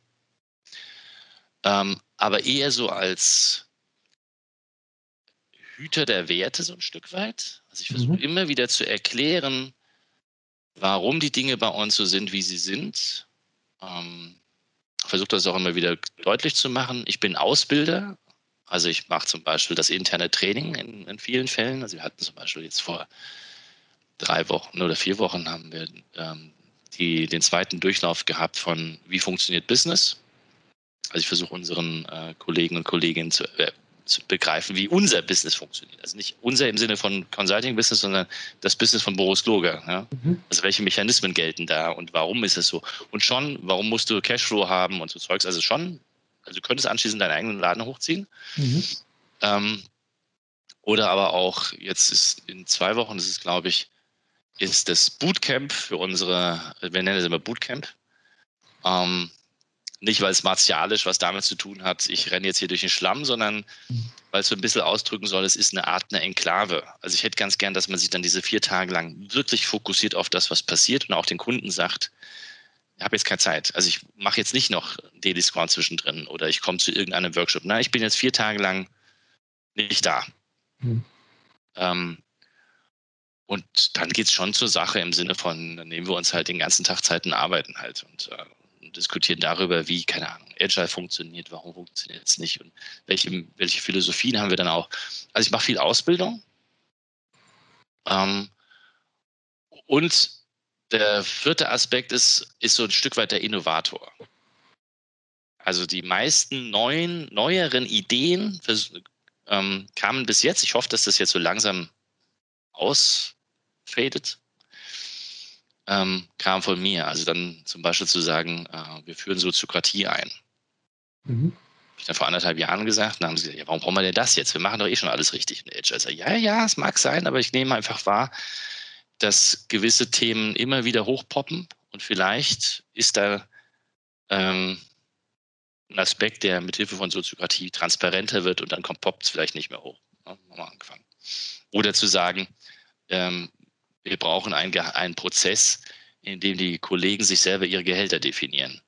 S1: Ähm, aber eher so als Hüter der Werte so ein Stück weit. Also ich versuche mhm. immer wieder zu erklären, warum die Dinge bei uns so sind, wie sie sind. Ähm, versuche das auch immer wieder deutlich zu machen. Ich bin Ausbilder, Also ich mache zum Beispiel das interne Training in, in, vielen Fällen. Also wir hatten zum Beispiel jetzt vor drei Wochen oder vier Wochen haben wir ähm, die, den zweiten Durchlauf gehabt von wie funktioniert Business. Also ich versuche unseren äh, Kollegen und Kolleginnen zu, äh, begreifen, wie unser Business funktioniert. Also nicht unser im Sinne von Consulting-Business, sondern das Business von Boris Kloger. Ja? Mhm. Also welche Mechanismen gelten da und warum ist es so? Und schon, warum musst du Cashflow haben und so Zeugs? Also schon, also du könntest anschließend deinen eigenen Laden hochziehen. Mhm. Ähm, oder aber auch, jetzt ist in zwei Wochen, das ist glaube ich, ist das Bootcamp für unsere, wir nennen es immer Bootcamp. Ähm, nicht, weil es martialisch was damit zu tun hat, ich renne jetzt hier durch den Schlamm, sondern weil es so ein bisschen ausdrücken soll, es ist eine Art eine Enklave. Also ich hätte ganz gern, dass man sich dann diese vier Tage lang wirklich fokussiert auf das, was passiert und auch den Kunden sagt, ich habe jetzt keine Zeit. Also ich mache jetzt nicht noch Daily Squad zwischendrin oder ich komme zu irgendeinem Workshop. Nein, ich bin jetzt vier Tage lang nicht da. Mhm. Ähm, und dann geht es schon zur Sache im Sinne von, dann nehmen wir uns halt den ganzen Tag Zeit und arbeiten halt. Und äh, diskutieren darüber, wie, keine Ahnung, Agile funktioniert, warum funktioniert es nicht und welche, welche Philosophien haben wir dann auch. Also ich mache viel Ausbildung. Ähm, und der vierte Aspekt ist, ist so ein Stück weit der Innovator. Also die meisten neuen, neueren Ideen für, ähm, kamen bis jetzt. Ich hoffe, dass das jetzt so langsam ausfadet ähm, kam von mir. Also dann zum Beispiel zu sagen, äh, wir führen Soziokratie ein. Mhm. Habe ich dann vor anderthalb Jahren gesagt, dann haben sie gesagt, ja, warum brauchen wir denn das jetzt? Wir machen doch eh schon alles richtig in Edge. Also, ja, ja, es mag sein, aber ich nehme einfach wahr, dass gewisse Themen immer wieder hochpoppen und vielleicht ist da ähm, ein Aspekt, der mithilfe von Soziokratie transparenter wird und dann kommt poppt es vielleicht nicht mehr hoch. Ja, haben wir angefangen. Oder zu sagen, ähm, wir brauchen einen, einen Prozess, in dem die Kollegen sich selber ihre Gehälter definieren.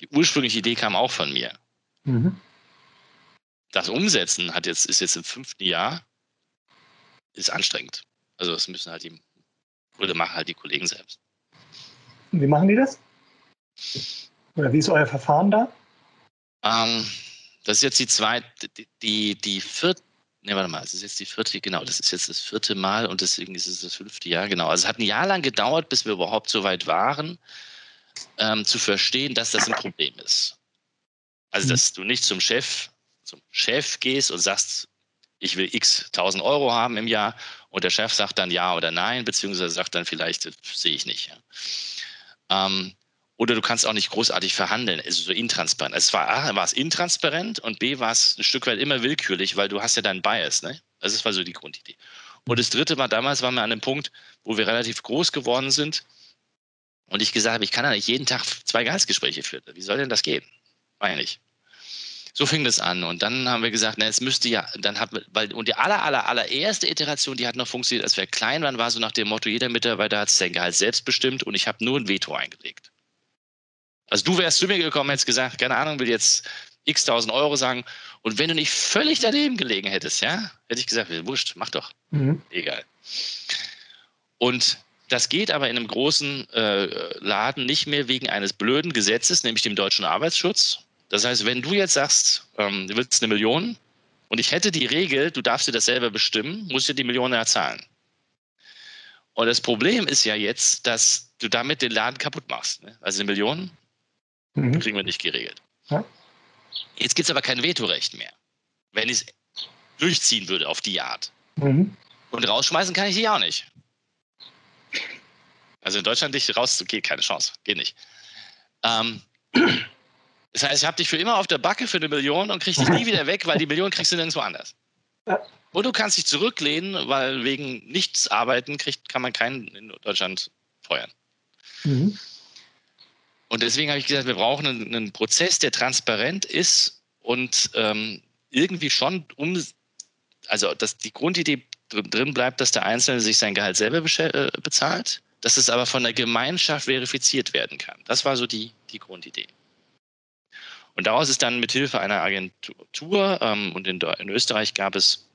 S1: Die ursprüngliche Idee kam auch von mir. Mhm. Das Umsetzen hat jetzt, ist jetzt im fünften Jahr, ist anstrengend. Also das müssen halt die, oder machen halt die Kollegen selbst.
S2: Wie machen die das? Oder wie ist euer Verfahren da?
S1: Ähm, das ist jetzt die zweite, die, die, die vierte, Ne, warte mal, es ist jetzt die vierte, genau, das ist jetzt das vierte Mal und deswegen ist es das fünfte Jahr, genau. Also es hat ein Jahr lang gedauert, bis wir überhaupt so weit waren, ähm, zu verstehen, dass das ein Problem ist. Also, dass du nicht zum Chef, zum Chef gehst und sagst, ich will x tausend Euro haben im Jahr und der Chef sagt dann ja oder nein, beziehungsweise sagt dann vielleicht, sehe ich nicht. Ja. Ähm, oder du kannst auch nicht großartig verhandeln, also so intransparent. Es war A, war es intransparent und B, war es ein Stück weit immer willkürlich, weil du hast ja deinen Bias, ne? Also das war so die Grundidee. Und das dritte war, damals waren wir an einem Punkt, wo wir relativ groß geworden sind und ich gesagt habe, ich kann ja nicht jeden Tag zwei Gehaltsgespräche führen. Wie soll denn das gehen? Ja nicht. So fing das an. Und dann haben wir gesagt, na, es müsste ja, dann hat weil, und die aller, aller, allererste Iteration, die hat noch funktioniert, als wir klein waren, war so nach dem Motto, jeder Mitarbeiter hat sein Gehalt selbst bestimmt und ich habe nur ein Veto eingelegt. Also du wärst zu mir gekommen, hättest gesagt, keine Ahnung, will jetzt x tausend Euro sagen. Und wenn du nicht völlig daneben gelegen hättest, ja, hätte ich gesagt, wurscht, mach doch. Mhm. Egal. Und das geht aber in einem großen äh, Laden nicht mehr wegen eines blöden Gesetzes, nämlich dem deutschen Arbeitsschutz. Das heißt, wenn du jetzt sagst, ähm, du willst eine Million und ich hätte die Regel, du darfst dir das selber bestimmen, musst du die Million ja zahlen. Und das Problem ist ja jetzt, dass du damit den Laden kaputt machst. Ne? Also eine Million Mhm. Kriegen wir nicht geregelt. Ja. Jetzt gibt es aber kein Vetorecht mehr. Wenn ich es durchziehen würde auf die Art. Mhm. Und rausschmeißen kann ich die auch nicht. Also in Deutschland dich rauszugehen, keine Chance. Geht nicht. Ähm, das heißt, ich habe dich für immer auf der Backe für eine Million und krieg dich nie wieder weg, weil die Million kriegst du nirgendwo anders. Ja. Und du kannst dich zurücklehnen, weil wegen nichts arbeiten kriegt, kann man keinen in Deutschland feuern. Mhm. Und deswegen habe ich gesagt, wir brauchen einen, einen Prozess, der transparent ist und ähm, irgendwie schon um, also dass die Grundidee drin bleibt, dass der Einzelne sich sein Gehalt selber äh, bezahlt, dass es aber von der Gemeinschaft verifiziert werden kann. Das war so die, die Grundidee. Und daraus ist dann mit Hilfe einer Agentur ähm, und in, in, Österreich gab es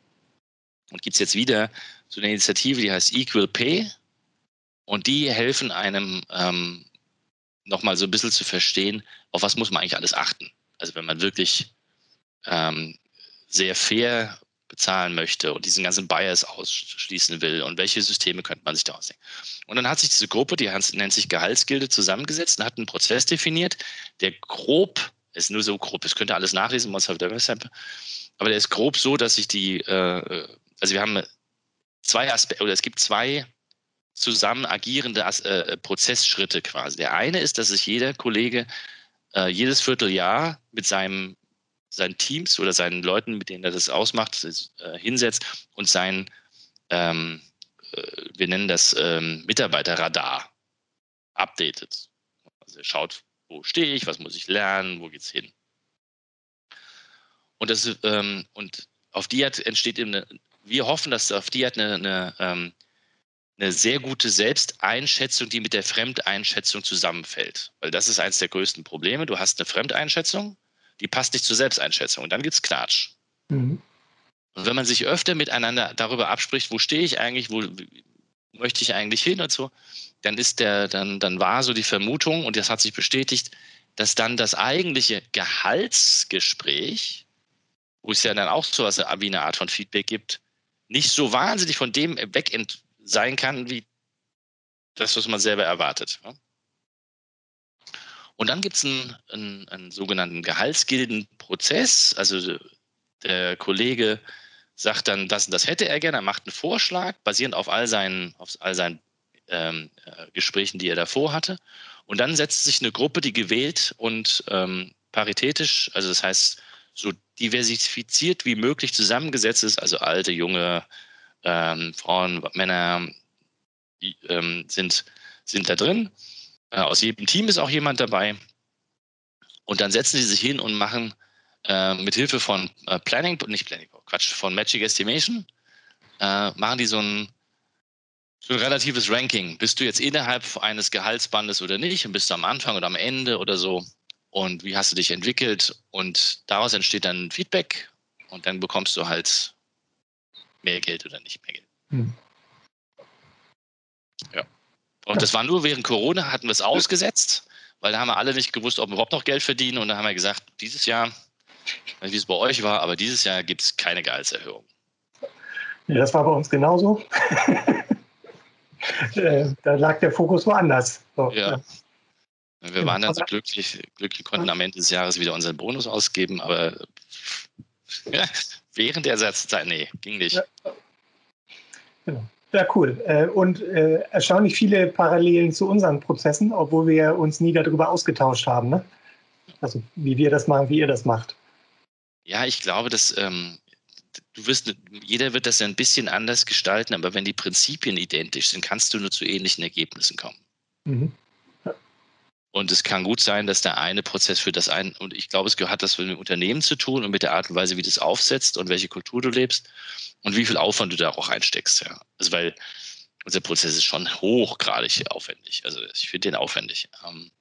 S1: und gibt es jetzt wieder so eine Initiative, die heißt Equal Pay und die helfen einem ähm, nochmal so ein bisschen zu verstehen, auf was muss man eigentlich alles achten. Also wenn man wirklich ähm, sehr fair bezahlen möchte und diesen ganzen Bias ausschließen will und welche Systeme könnte man sich da ausdenken. Und dann hat sich diese Gruppe, die nennt sich Gehaltsgilde, zusammengesetzt und hat einen Prozess definiert, der grob, ist nur so grob, es könnte alles nachlesen, auf der Website, aber der ist grob so, dass sich die, äh, also wir haben zwei Aspekte, oder es gibt zwei zusammen agierende äh, Prozessschritte quasi. Der eine ist, dass sich jeder Kollege äh, jedes Vierteljahr mit seinem seinen Teams oder seinen Leuten, mit denen er das ausmacht, äh, hinsetzt und sein, ähm, äh, wir nennen das ähm, Mitarbeiterradar, updatet. Also er schaut, wo stehe ich, was muss ich lernen, wo geht's hin. Und, das, ähm, und auf die Art entsteht eben eine, wir hoffen, dass auf die Art eine, eine, ähm, eine sehr gute Selbsteinschätzung, die mit der Fremdeinschätzung zusammenfällt. Weil das ist eines der größten Probleme. Du hast eine Fremdeinschätzung, die passt nicht zur Selbsteinschätzung. Und dann gibt es Klatsch. Mhm. Und wenn man sich öfter miteinander darüber abspricht, wo stehe ich eigentlich, wo möchte ich eigentlich hin und so, dann ist der, dann, dann war so die Vermutung, und das hat sich bestätigt, dass dann das eigentliche Gehaltsgespräch, wo es ja dann auch so was wie eine Art von Feedback gibt, nicht so wahnsinnig von dem weg sein kann, wie das, was man selber erwartet. Und dann gibt es einen, einen, einen, sogenannten Gehaltsgildenprozess. Also der Kollege sagt dann, das und das hätte er gerne, er macht einen Vorschlag, basierend auf all seinen, auf all seinen ähm, äh, Gesprächen, die er davor hatte. Und dann setzt sich eine Gruppe, die gewählt und ähm, paritätisch, also das heißt so diversifiziert wie möglich zusammengesetzt ist, also alte, junge ähm, Frauen, Männer die, ähm, sind, sind da drin äh, aus jedem Team ist auch jemand dabei. Und dann setzen sie sich hin und machen äh, mit Hilfe von äh, Planning, nicht Planning, Quatsch, von Magic Estimation, äh, machen die so ein, so ein relatives Ranking. Bist du jetzt innerhalb eines Gehaltsbandes oder nicht? Und bist du am Anfang oder am Ende oder so? Und wie hast du dich entwickelt? Und daraus entsteht dann Feedback und dann bekommst du halt mehr Geld oder nicht mehr Geld. Hm. Ja. Und das war nur während Corona, hatten wir es ausgesetzt, weil da haben wir alle nicht gewusst, ob wir überhaupt noch Geld verdienen. Und dann haben wir gesagt, dieses Jahr, wie es bei euch war, aber dieses Jahr gibt es keine Gehaltserhöhung.
S2: Ja, das war bei uns genauso. [LAUGHS] Äh, da lag der Fokus woanders.
S1: So, ja. Wir waren dann so glücklich, glücklich konnten am Ende des Jahres wieder unseren Bonus ausgeben, aber [LAUGHS] ja, während der Satzzeit, nee, ging nicht. Ja.
S2: Genau. Ja, cool. Äh, und äh, erstaunlich viele Parallelen zu unseren Prozessen, obwohl wir uns nie darüber ausgetauscht haben. Ne? Also wie wir das machen, wie ihr das macht.
S1: Ja, ich glaube, dass ähm, du wirst, jeder wird das ja ein bisschen anders gestalten, aber wenn die Prinzipien identisch sind, kannst du nur zu ähnlichen Ergebnissen kommen. Mhm. Und es kann gut sein, dass der eine Prozess für das eine, und ich glaube, es hat das mit dem Unternehmen zu tun und mit der Art und Weise, wie du es aufsetzt und welche Kultur du lebst und wie viel Aufwand du da auch einsteckst. Ja. Also, weil unser Prozess ist schon hochgradig aufwendig. Also, ich finde den aufwendig. Ähm,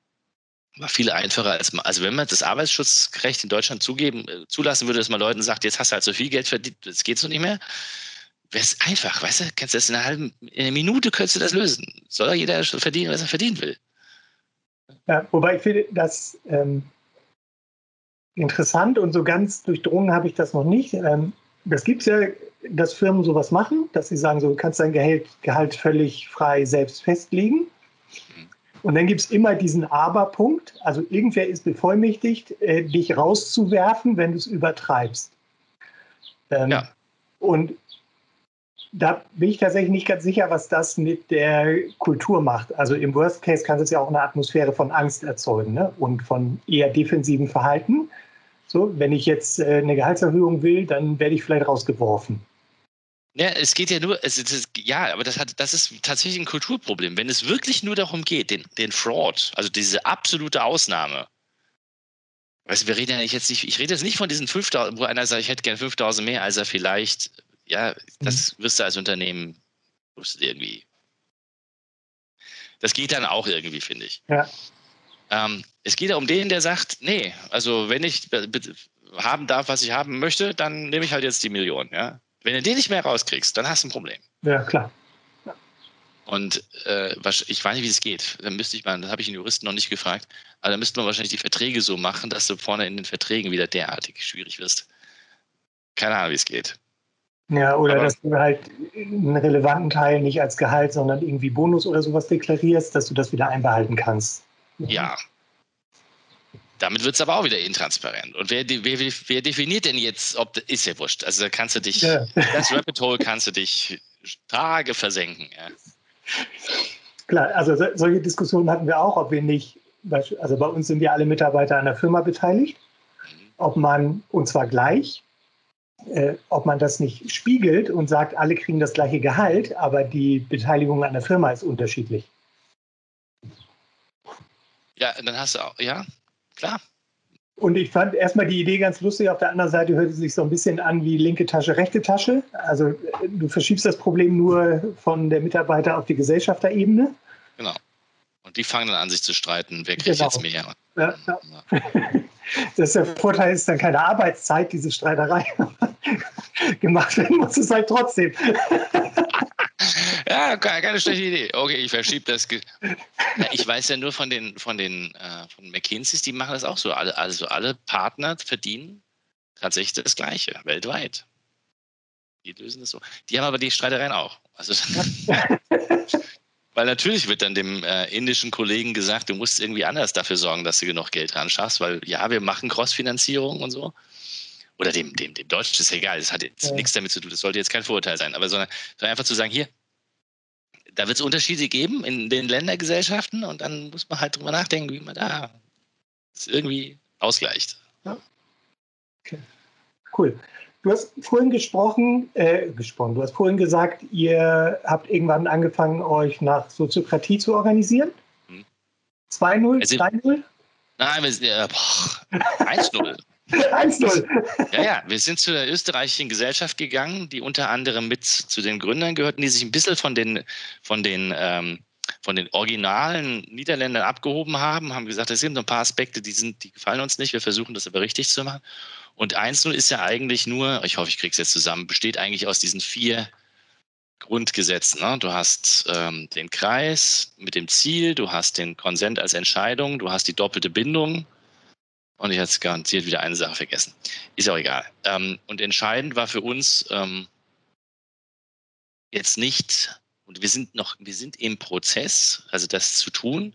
S1: war viel einfacher als, also wenn man das Arbeitsschutzrecht in Deutschland zugeben, äh, zulassen würde, dass man Leuten sagt, jetzt hast du halt so viel Geld verdient, das geht so nicht mehr. Wäre es einfach, weißt du, kannst du das in einer halben in einer Minute könntest du das lösen. Soll jeder verdienen, was er verdienen will.
S2: Ja, wobei ich finde das ähm, interessant und so ganz durchdrungen habe ich das noch nicht. Ähm, das gibt es ja, dass Firmen sowas machen, dass sie sagen, so, du kannst dein Gehalt, Gehalt völlig frei selbst festlegen. Und dann gibt es immer diesen Aber-Punkt. Also irgendwer ist bevollmächtigt, äh, dich rauszuwerfen, wenn du es übertreibst. Ähm, ja. Und da bin ich tatsächlich nicht ganz sicher, was das mit der Kultur macht. Also im Worst Case kann es ja auch eine Atmosphäre von Angst erzeugen ne? und von eher defensiven Verhalten. So, wenn ich jetzt äh, eine Gehaltserhöhung will, dann werde ich vielleicht rausgeworfen.
S1: Ja, es geht ja nur, es, es, ja, aber das, hat, das ist tatsächlich ein Kulturproblem. Wenn es wirklich nur darum geht, den, den Fraud, also diese absolute Ausnahme, weißt du, wir reden ja jetzt nicht, ich rede jetzt nicht von diesen 5000, wo einer sagt, ich hätte gerne 5000 mehr, als er vielleicht ja, das mhm. wirst du als Unternehmen wirst du irgendwie. Das geht dann auch irgendwie, finde ich. Ja. Ähm, es geht ja um den, der sagt, nee, also wenn ich haben darf, was ich haben möchte, dann nehme ich halt jetzt die Million. Ja? Wenn du den nicht mehr rauskriegst, dann hast du ein Problem.
S2: Ja, klar.
S1: Und äh, ich weiß nicht, wie es geht. Dann müsste ich mal, das habe ich den Juristen noch nicht gefragt, aber dann müsste man wahrscheinlich die Verträge so machen, dass du vorne in den Verträgen wieder derartig schwierig wirst keine Ahnung, wie es geht.
S2: Ja, oder Aber, dass du halt einen relevanten Teil nicht als Gehalt, sondern irgendwie Bonus oder sowas deklarierst, dass du das wieder einbehalten kannst.
S1: Ja. Damit wird es aber auch wieder intransparent. Und wer, wer, wer, definiert denn jetzt, ob ist ja wurscht. Also da kannst du dich, ja. das Rapid Hole kannst du dich Tage versenken. Ja.
S2: Klar, also solche Diskussionen hatten wir auch, ob wir nicht, also bei uns sind ja alle Mitarbeiter an der Firma beteiligt, mhm. ob man, und zwar gleich, äh, ob man das nicht spiegelt und sagt, alle kriegen das gleiche Gehalt, aber die Beteiligung an der Firma ist unterschiedlich.
S1: Ja, dann hast du auch, ja, klar.
S2: Und ich fand erstmal die Idee ganz lustig. Auf der anderen Seite hört es sich so ein bisschen an wie linke Tasche, rechte Tasche. Also du verschiebst das Problem nur von der Mitarbeiter auf die Gesellschafterebene.
S1: Genau. Und die fangen dann an, sich zu streiten, wer kriegt genau. jetzt mehr. Ja, ja. [LAUGHS]
S2: Das der Vorteil ist dann keine Arbeitszeit, diese Streiterei [LAUGHS] gemacht werden muss es halt trotzdem.
S1: ja, keine schlechte Idee. Okay, ich verschiebe das. Ja, ich weiß ja nur von den von den äh, von McKinseys, die machen das auch so. Alle, also alle Partner verdienen tatsächlich das Gleiche weltweit. Die lösen das so. Die haben aber die Streitereien auch. Also [LAUGHS] Weil natürlich wird dann dem äh, indischen Kollegen gesagt, du musst irgendwie anders dafür sorgen, dass du genug Geld dran schaffst, weil ja, wir machen Cross-Finanzierung und so. Oder dem, dem, dem Deutschen ist egal, das hat jetzt ja. nichts damit zu tun, das sollte jetzt kein Vorurteil sein, aber sondern, sondern einfach zu sagen, hier, da wird es Unterschiede geben in den Ländergesellschaften und dann muss man halt drüber nachdenken, wie man da irgendwie ausgleicht. Ja.
S2: Okay. Cool. Du hast vorhin gesprochen, äh, gesprochen, du hast vorhin gesagt, ihr habt irgendwann angefangen, euch nach Soziokratie zu organisieren. Hm. 2-0, 3-0?
S1: Nein, wir sind ja, 1-0.
S2: 1-0.
S1: Ja, ja, wir sind zu der österreichischen Gesellschaft gegangen, die unter anderem mit zu den Gründern gehörten, die sich ein bisschen von den, von den, ähm, von den originalen Niederländern abgehoben haben, haben gesagt, es sind ein paar Aspekte, die, sind, die gefallen uns nicht, wir versuchen das aber richtig zu machen. Und 1.0 ist ja eigentlich nur, ich hoffe, ich kriege es jetzt zusammen, besteht eigentlich aus diesen vier Grundgesetzen. Ne? Du hast ähm, den Kreis mit dem Ziel, du hast den Konsent als Entscheidung, du hast die doppelte Bindung. Und ich jetzt garantiert wieder eine Sache vergessen. Ist auch egal. Ähm, und entscheidend war für uns ähm, jetzt nicht, und wir sind noch, wir sind im Prozess, also das zu tun.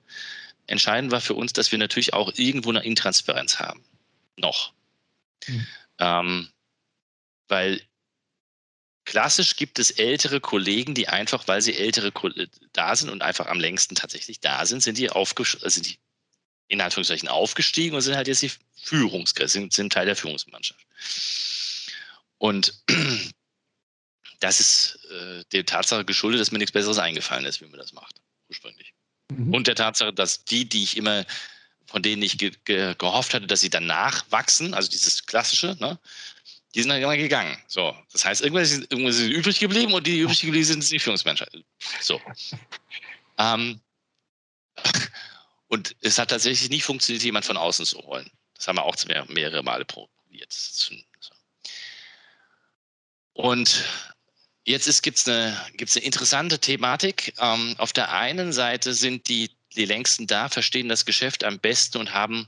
S1: Entscheidend war für uns, dass wir natürlich auch irgendwo eine Intransparenz haben. Noch. Mhm. Ähm, weil klassisch gibt es ältere Kollegen, die einfach, weil sie ältere da sind und einfach am längsten tatsächlich da sind, sind die, also die in Anführungszeichen aufgestiegen und sind halt jetzt die Führungskräfte, sind, sind Teil der Führungsmannschaft. Und [CLEARS THROAT] das ist äh, der Tatsache geschuldet, dass mir nichts Besseres eingefallen ist, wie man das macht, ursprünglich. Mhm. Und der Tatsache, dass die, die ich immer von denen ich ge ge gehofft hatte, dass sie danach wachsen, also dieses klassische, ne, die sind dann immer gegangen. So, das heißt, irgendwann sind, irgendwann sind übrig geblieben und die, die übrig geblieben sind, sind die Führungsmenschen. So. ähm, und es hat tatsächlich nicht funktioniert, jemand von außen zu holen. Das haben wir auch mehr, mehrere Male probiert. Und jetzt gibt es eine, gibt's eine interessante Thematik. Ähm, auf der einen Seite sind die die längsten da, verstehen das Geschäft am besten und haben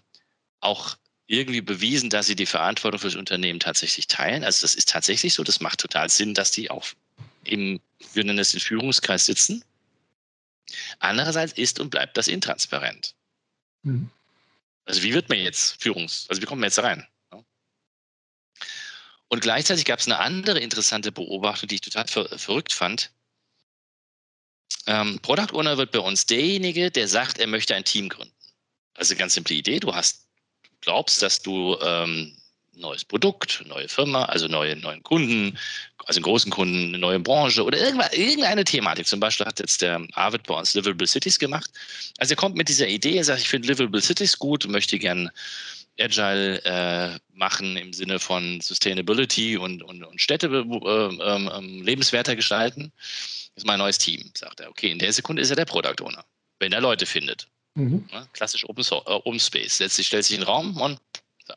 S1: auch irgendwie bewiesen, dass sie die Verantwortung für das Unternehmen tatsächlich teilen. Also das ist tatsächlich so. Das macht total Sinn, dass die auch im, wir nennen es den Führungskreis sitzen. Andererseits ist und bleibt das intransparent. Mhm. Also wie wird man jetzt Führungs, also wie kommt man jetzt da rein? Und gleichzeitig gab es eine andere interessante Beobachtung, die ich total ver verrückt fand. Ähm, Product Owner wird bei uns derjenige, der sagt, er möchte ein Team gründen. Also ganz simple Idee, du hast, glaubst, dass du ähm, neues Produkt, neue Firma, also neue, neuen Kunden, also großen Kunden, eine neue Branche oder irgendeine Thematik. Zum Beispiel hat jetzt der Arvid bei uns Livable Cities gemacht. Also er kommt mit dieser Idee, er sagt, ich finde Livable Cities gut, möchte gern Agile äh, machen im Sinne von Sustainability und, und, und Städte äh, ähm, lebenswerter gestalten ist mein neues Team. Sagt er, okay, in der Sekunde ist er der Product Owner, wenn er Leute findet. Mhm. Ja, klassisch Open, so äh, Open Space. Setzt sich, stellt sich in den Raum und so.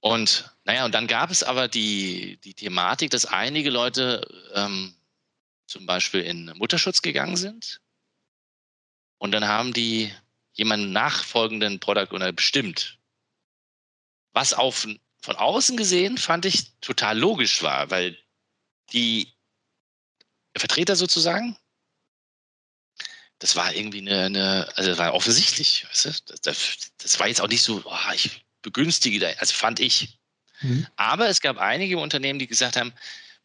S1: Und naja, und dann gab es aber die, die Thematik, dass einige Leute ähm, zum Beispiel in Mutterschutz gegangen sind. Und dann haben die jemanden nachfolgenden Product Owner bestimmt, was auf von außen gesehen fand ich total logisch war, weil die Vertreter sozusagen, das war irgendwie eine, eine also das war offensichtlich, weißt du? das, das, das, war jetzt auch nicht so, oh, ich begünstige, also fand ich. Mhm. Aber es gab einige Unternehmen, die gesagt haben,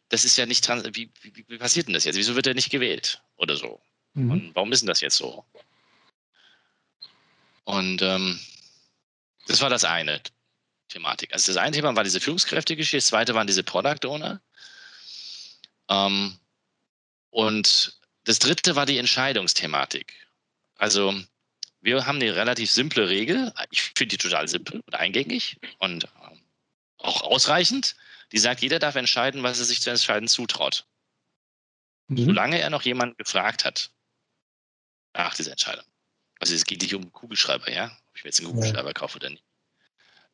S1: das ist ja nicht trans wie, wie, wie, passiert denn das jetzt? Wieso wird er nicht gewählt? Oder so. Mhm. Und warum ist denn das jetzt so? Und ähm, das war das eine Thematik. Also das eine Thema war diese Führungskräftegeschichte, das zweite waren diese Product Owner. Ähm, und das dritte war die Entscheidungsthematik. Also wir haben eine relativ simple Regel. Ich finde die total simpel und eingängig und ähm, auch ausreichend. Die sagt, jeder darf entscheiden, was er sich zu entscheiden zutraut. Mhm. Solange er noch jemanden gefragt hat nach dieser Entscheidung. Also es geht nicht um Kugelschreiber, ja? Ob ich mir jetzt einen Kugelschreiber ja. kaufe oder nicht.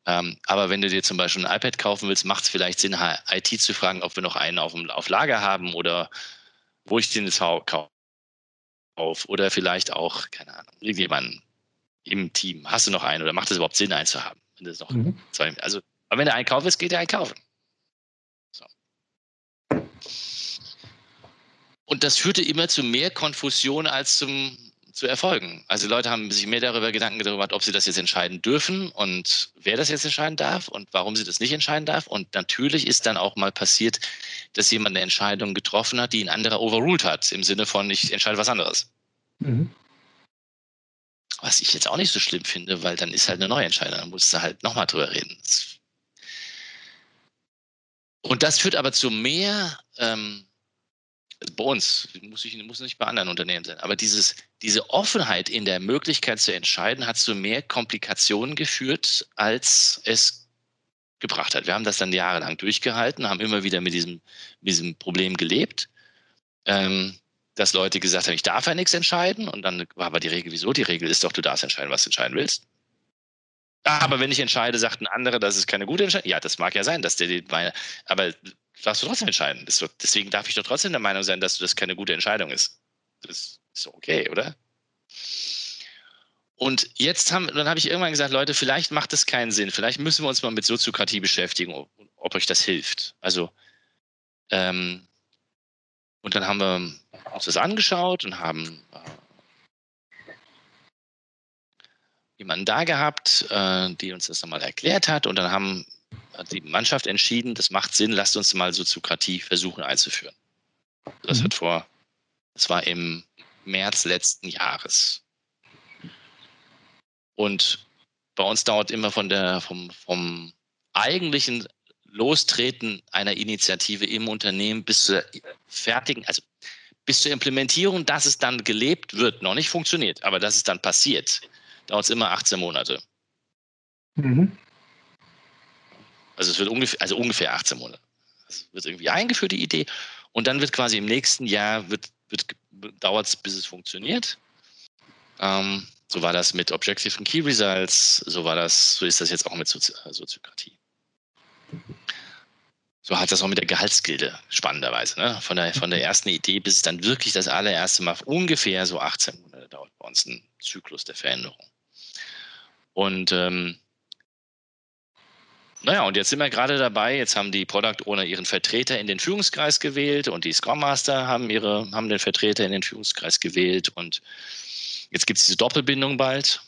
S1: Ähm, aber wenn du dir zum Beispiel ein iPad kaufen willst, macht es vielleicht Sinn, IT zu fragen, ob wir noch einen auf, auf Lager haben oder wo ich den jetzt kaufe. Oder vielleicht auch, keine Ahnung, irgendjemanden im Team. Hast du noch einen oder macht es überhaupt Sinn, einen zu haben? Mhm. zwei, also, aber wenn der einkaufen ist, geht er einkaufen. So. Und das führte immer zu mehr Konfusion als zum zu erfolgen. Also Leute haben sich mehr darüber Gedanken gemacht, ob sie das jetzt entscheiden dürfen und wer das jetzt entscheiden darf und warum sie das nicht entscheiden darf. Und natürlich ist dann auch mal passiert, dass jemand eine Entscheidung getroffen hat, die ein anderer overruled hat, im Sinne von, ich entscheide was anderes. Mhm. Was ich jetzt auch nicht so schlimm finde, weil dann ist halt eine neue Entscheidung, dann musst du halt nochmal drüber reden. Und das führt aber zu mehr ähm, bei uns, muss, ich, muss nicht bei anderen Unternehmen sein, aber dieses, diese Offenheit in der Möglichkeit zu entscheiden hat zu mehr Komplikationen geführt, als es gebracht hat. Wir haben das dann jahrelang durchgehalten, haben immer wieder mit diesem, mit diesem Problem gelebt, ähm, dass Leute gesagt haben, ich darf ja nichts entscheiden und dann war aber die Regel, wieso? Die Regel ist doch, du darfst entscheiden, was du entscheiden willst. Aber wenn ich entscheide, sagt ein anderer, das ist keine gute Entscheidung. Ja, das mag ja sein, dass der meine, aber darfst du trotzdem entscheiden. Das, deswegen darf ich doch trotzdem der Meinung sein, dass das keine gute Entscheidung ist. Das ist okay, oder? Und jetzt haben, dann habe ich irgendwann gesagt, Leute, vielleicht macht das keinen Sinn. Vielleicht müssen wir uns mal mit Soziokratie beschäftigen, ob, ob euch das hilft. Also, ähm, und dann haben wir uns das angeschaut und haben äh, jemanden da gehabt, äh, die uns das nochmal erklärt hat. Und dann haben hat die Mannschaft entschieden, das macht Sinn, lasst uns mal Soziokratie versuchen einzuführen. Das mhm. wird vor, das war im März letzten Jahres. Und bei uns dauert immer von der, vom, vom eigentlichen Lostreten einer Initiative im Unternehmen bis zur fertigen, also bis zur Implementierung, dass es dann gelebt wird, noch nicht funktioniert, aber dass es dann passiert, dauert es immer 18 Monate. Mhm. Also es wird ungefähr, also ungefähr 18 Monate. Es wird irgendwie eingeführt, die Idee. Und dann wird quasi im nächsten Jahr wird, wird, dauert es, bis es funktioniert. Ähm, so war das mit Objective and Key Results, so war das, so ist das jetzt auch mit Sozi äh, Soziokratie. So hat das auch mit der Gehaltsgilde, spannenderweise. Ne? Von, der, von der ersten Idee bis es dann wirklich das allererste Mal ungefähr so 18 Monate dauert bei uns ein Zyklus der Veränderung. Und ähm, naja, und jetzt sind wir gerade dabei. Jetzt haben die Product Owner ihren Vertreter in den Führungskreis gewählt und die Scrum Master haben, ihre, haben den Vertreter in den Führungskreis gewählt. Und jetzt gibt es diese Doppelbindung bald.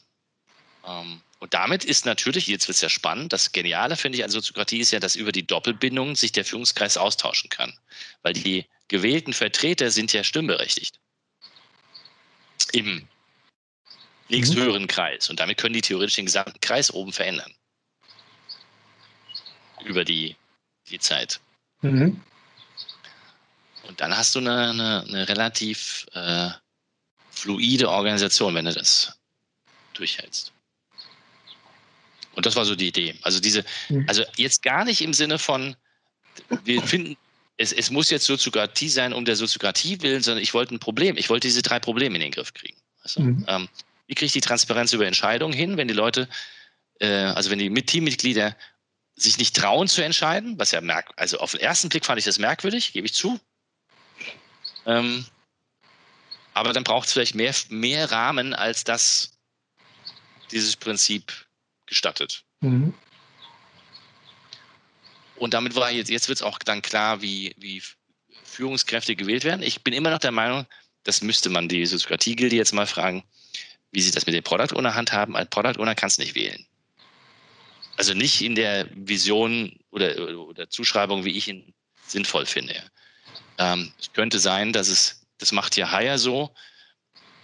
S1: Ähm, und damit ist natürlich, jetzt wird es ja spannend, das Geniale finde ich an Soziokratie ist ja, dass über die Doppelbindung sich der Führungskreis austauschen kann. Weil die gewählten Vertreter sind ja stimmberechtigt. Im nächsthöheren mhm. Kreis. Und damit können die theoretisch den gesamten Kreis oben verändern über die, die Zeit. Mhm. Und dann hast du eine, eine, eine relativ äh, fluide Organisation, wenn du das durchhältst. Und das war so die Idee. Also diese, mhm. also jetzt gar nicht im Sinne von, wir finden, es, es muss jetzt Soziokratie sein, um der Soziokratie willen, sondern ich wollte ein Problem, ich wollte diese drei Probleme in den Griff kriegen. Also, mhm. ähm, wie kriege ich die Transparenz über Entscheidungen hin, wenn die Leute, äh, also wenn die Teammitglieder sich nicht trauen zu entscheiden, was ja merk, also auf den ersten Blick fand ich das merkwürdig, gebe ich zu. Ähm, aber dann braucht es vielleicht mehr, mehr Rahmen, als das dieses Prinzip gestattet. Mhm. und damit war jetzt, jetzt wird es auch dann klar, wie, wie Führungskräfte gewählt werden. Ich bin immer noch der Meinung, das müsste man die Soziokratie-Gilde jetzt mal fragen, wie sie das mit dem Product Owner handhaben. Ein Product Owner kann es nicht wählen. Also nicht in der Vision oder, oder Zuschreibung, wie ich ihn sinnvoll finde. Ähm, es könnte sein, dass es, das macht ja Hire so,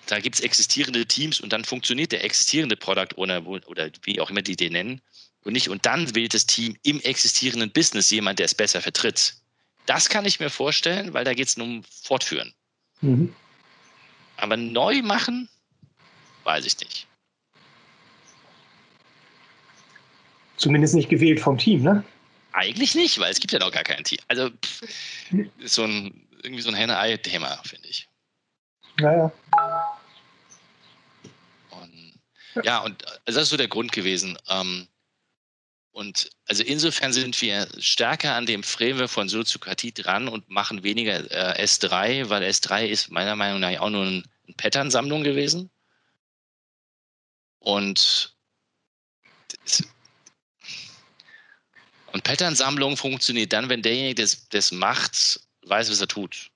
S1: da gibt es existierende Teams und dann funktioniert der existierende Product Owner oder wie auch immer die den nennen und nicht. Und dann wählt das Team im existierenden Business jemand, der es besser vertritt. Das kann ich mir vorstellen, weil da geht es nur um Fortführen. Mhm. Aber neu machen, weiß ich nicht.
S2: Zumindest nicht gewählt vom Team, ne?
S1: Eigentlich nicht, weil es gibt ja noch gar kein Team. Also pff, ist so ein irgendwie so ein Henne-Ei-Thema, finde ich.
S2: Naja.
S1: Und, ja, und also das ist so der Grund gewesen. Ähm, und also insofern sind wir stärker an dem Framework von Soziokratie dran und machen weniger äh, S3, weil S3 ist meiner Meinung nach auch nur ein, eine Pattern-Sammlung gewesen. Und und Pattern-Sammlung funktioniert dann, wenn derjenige, der das macht, weiß, was er tut.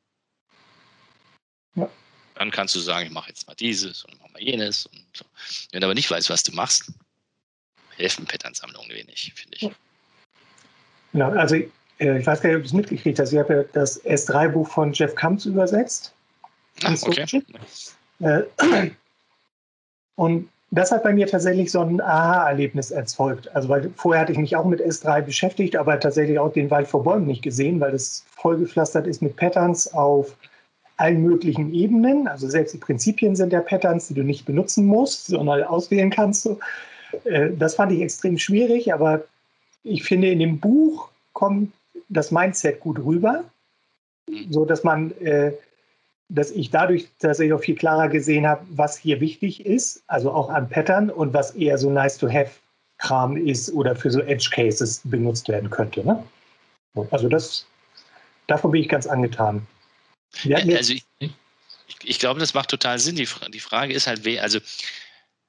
S1: Ja. Dann kannst du sagen, ich mache jetzt mal dieses und mache mal jenes. Und so. Wenn du aber nicht weißt, was du machst, helfen Pattern-Sammlungen wenig, finde ich.
S2: Genau, also äh, ich weiß gar nicht, ob du es mitgekriegt hast. Ich habe ja das S3-Buch von Jeff Kamps übersetzt.
S1: Ah, okay.
S2: Äh, [CLEARS THROAT] und das hat bei mir tatsächlich so ein Aha-Erlebnis erzeugt. Also weil vorher hatte ich mich auch mit S3 beschäftigt, aber tatsächlich auch den Wald vor Bäumen nicht gesehen, weil es vollgepflastert ist mit Patterns auf allen möglichen Ebenen. Also selbst die Prinzipien sind ja Patterns, die du nicht benutzen musst, sondern auswählen kannst. Äh, das fand ich extrem schwierig, aber ich finde, in dem Buch kommt das Mindset gut rüber, so dass man äh, dass ich dadurch tatsächlich auch viel klarer gesehen habe, was hier wichtig ist, also auch an Pattern und was eher so nice to have Kram ist oder für so Edge Cases benutzt werden könnte. Ne? Also das, davon bin ich ganz angetan.
S1: Also ich, ich, glaube, das macht total Sinn. Die, die Frage ist halt, also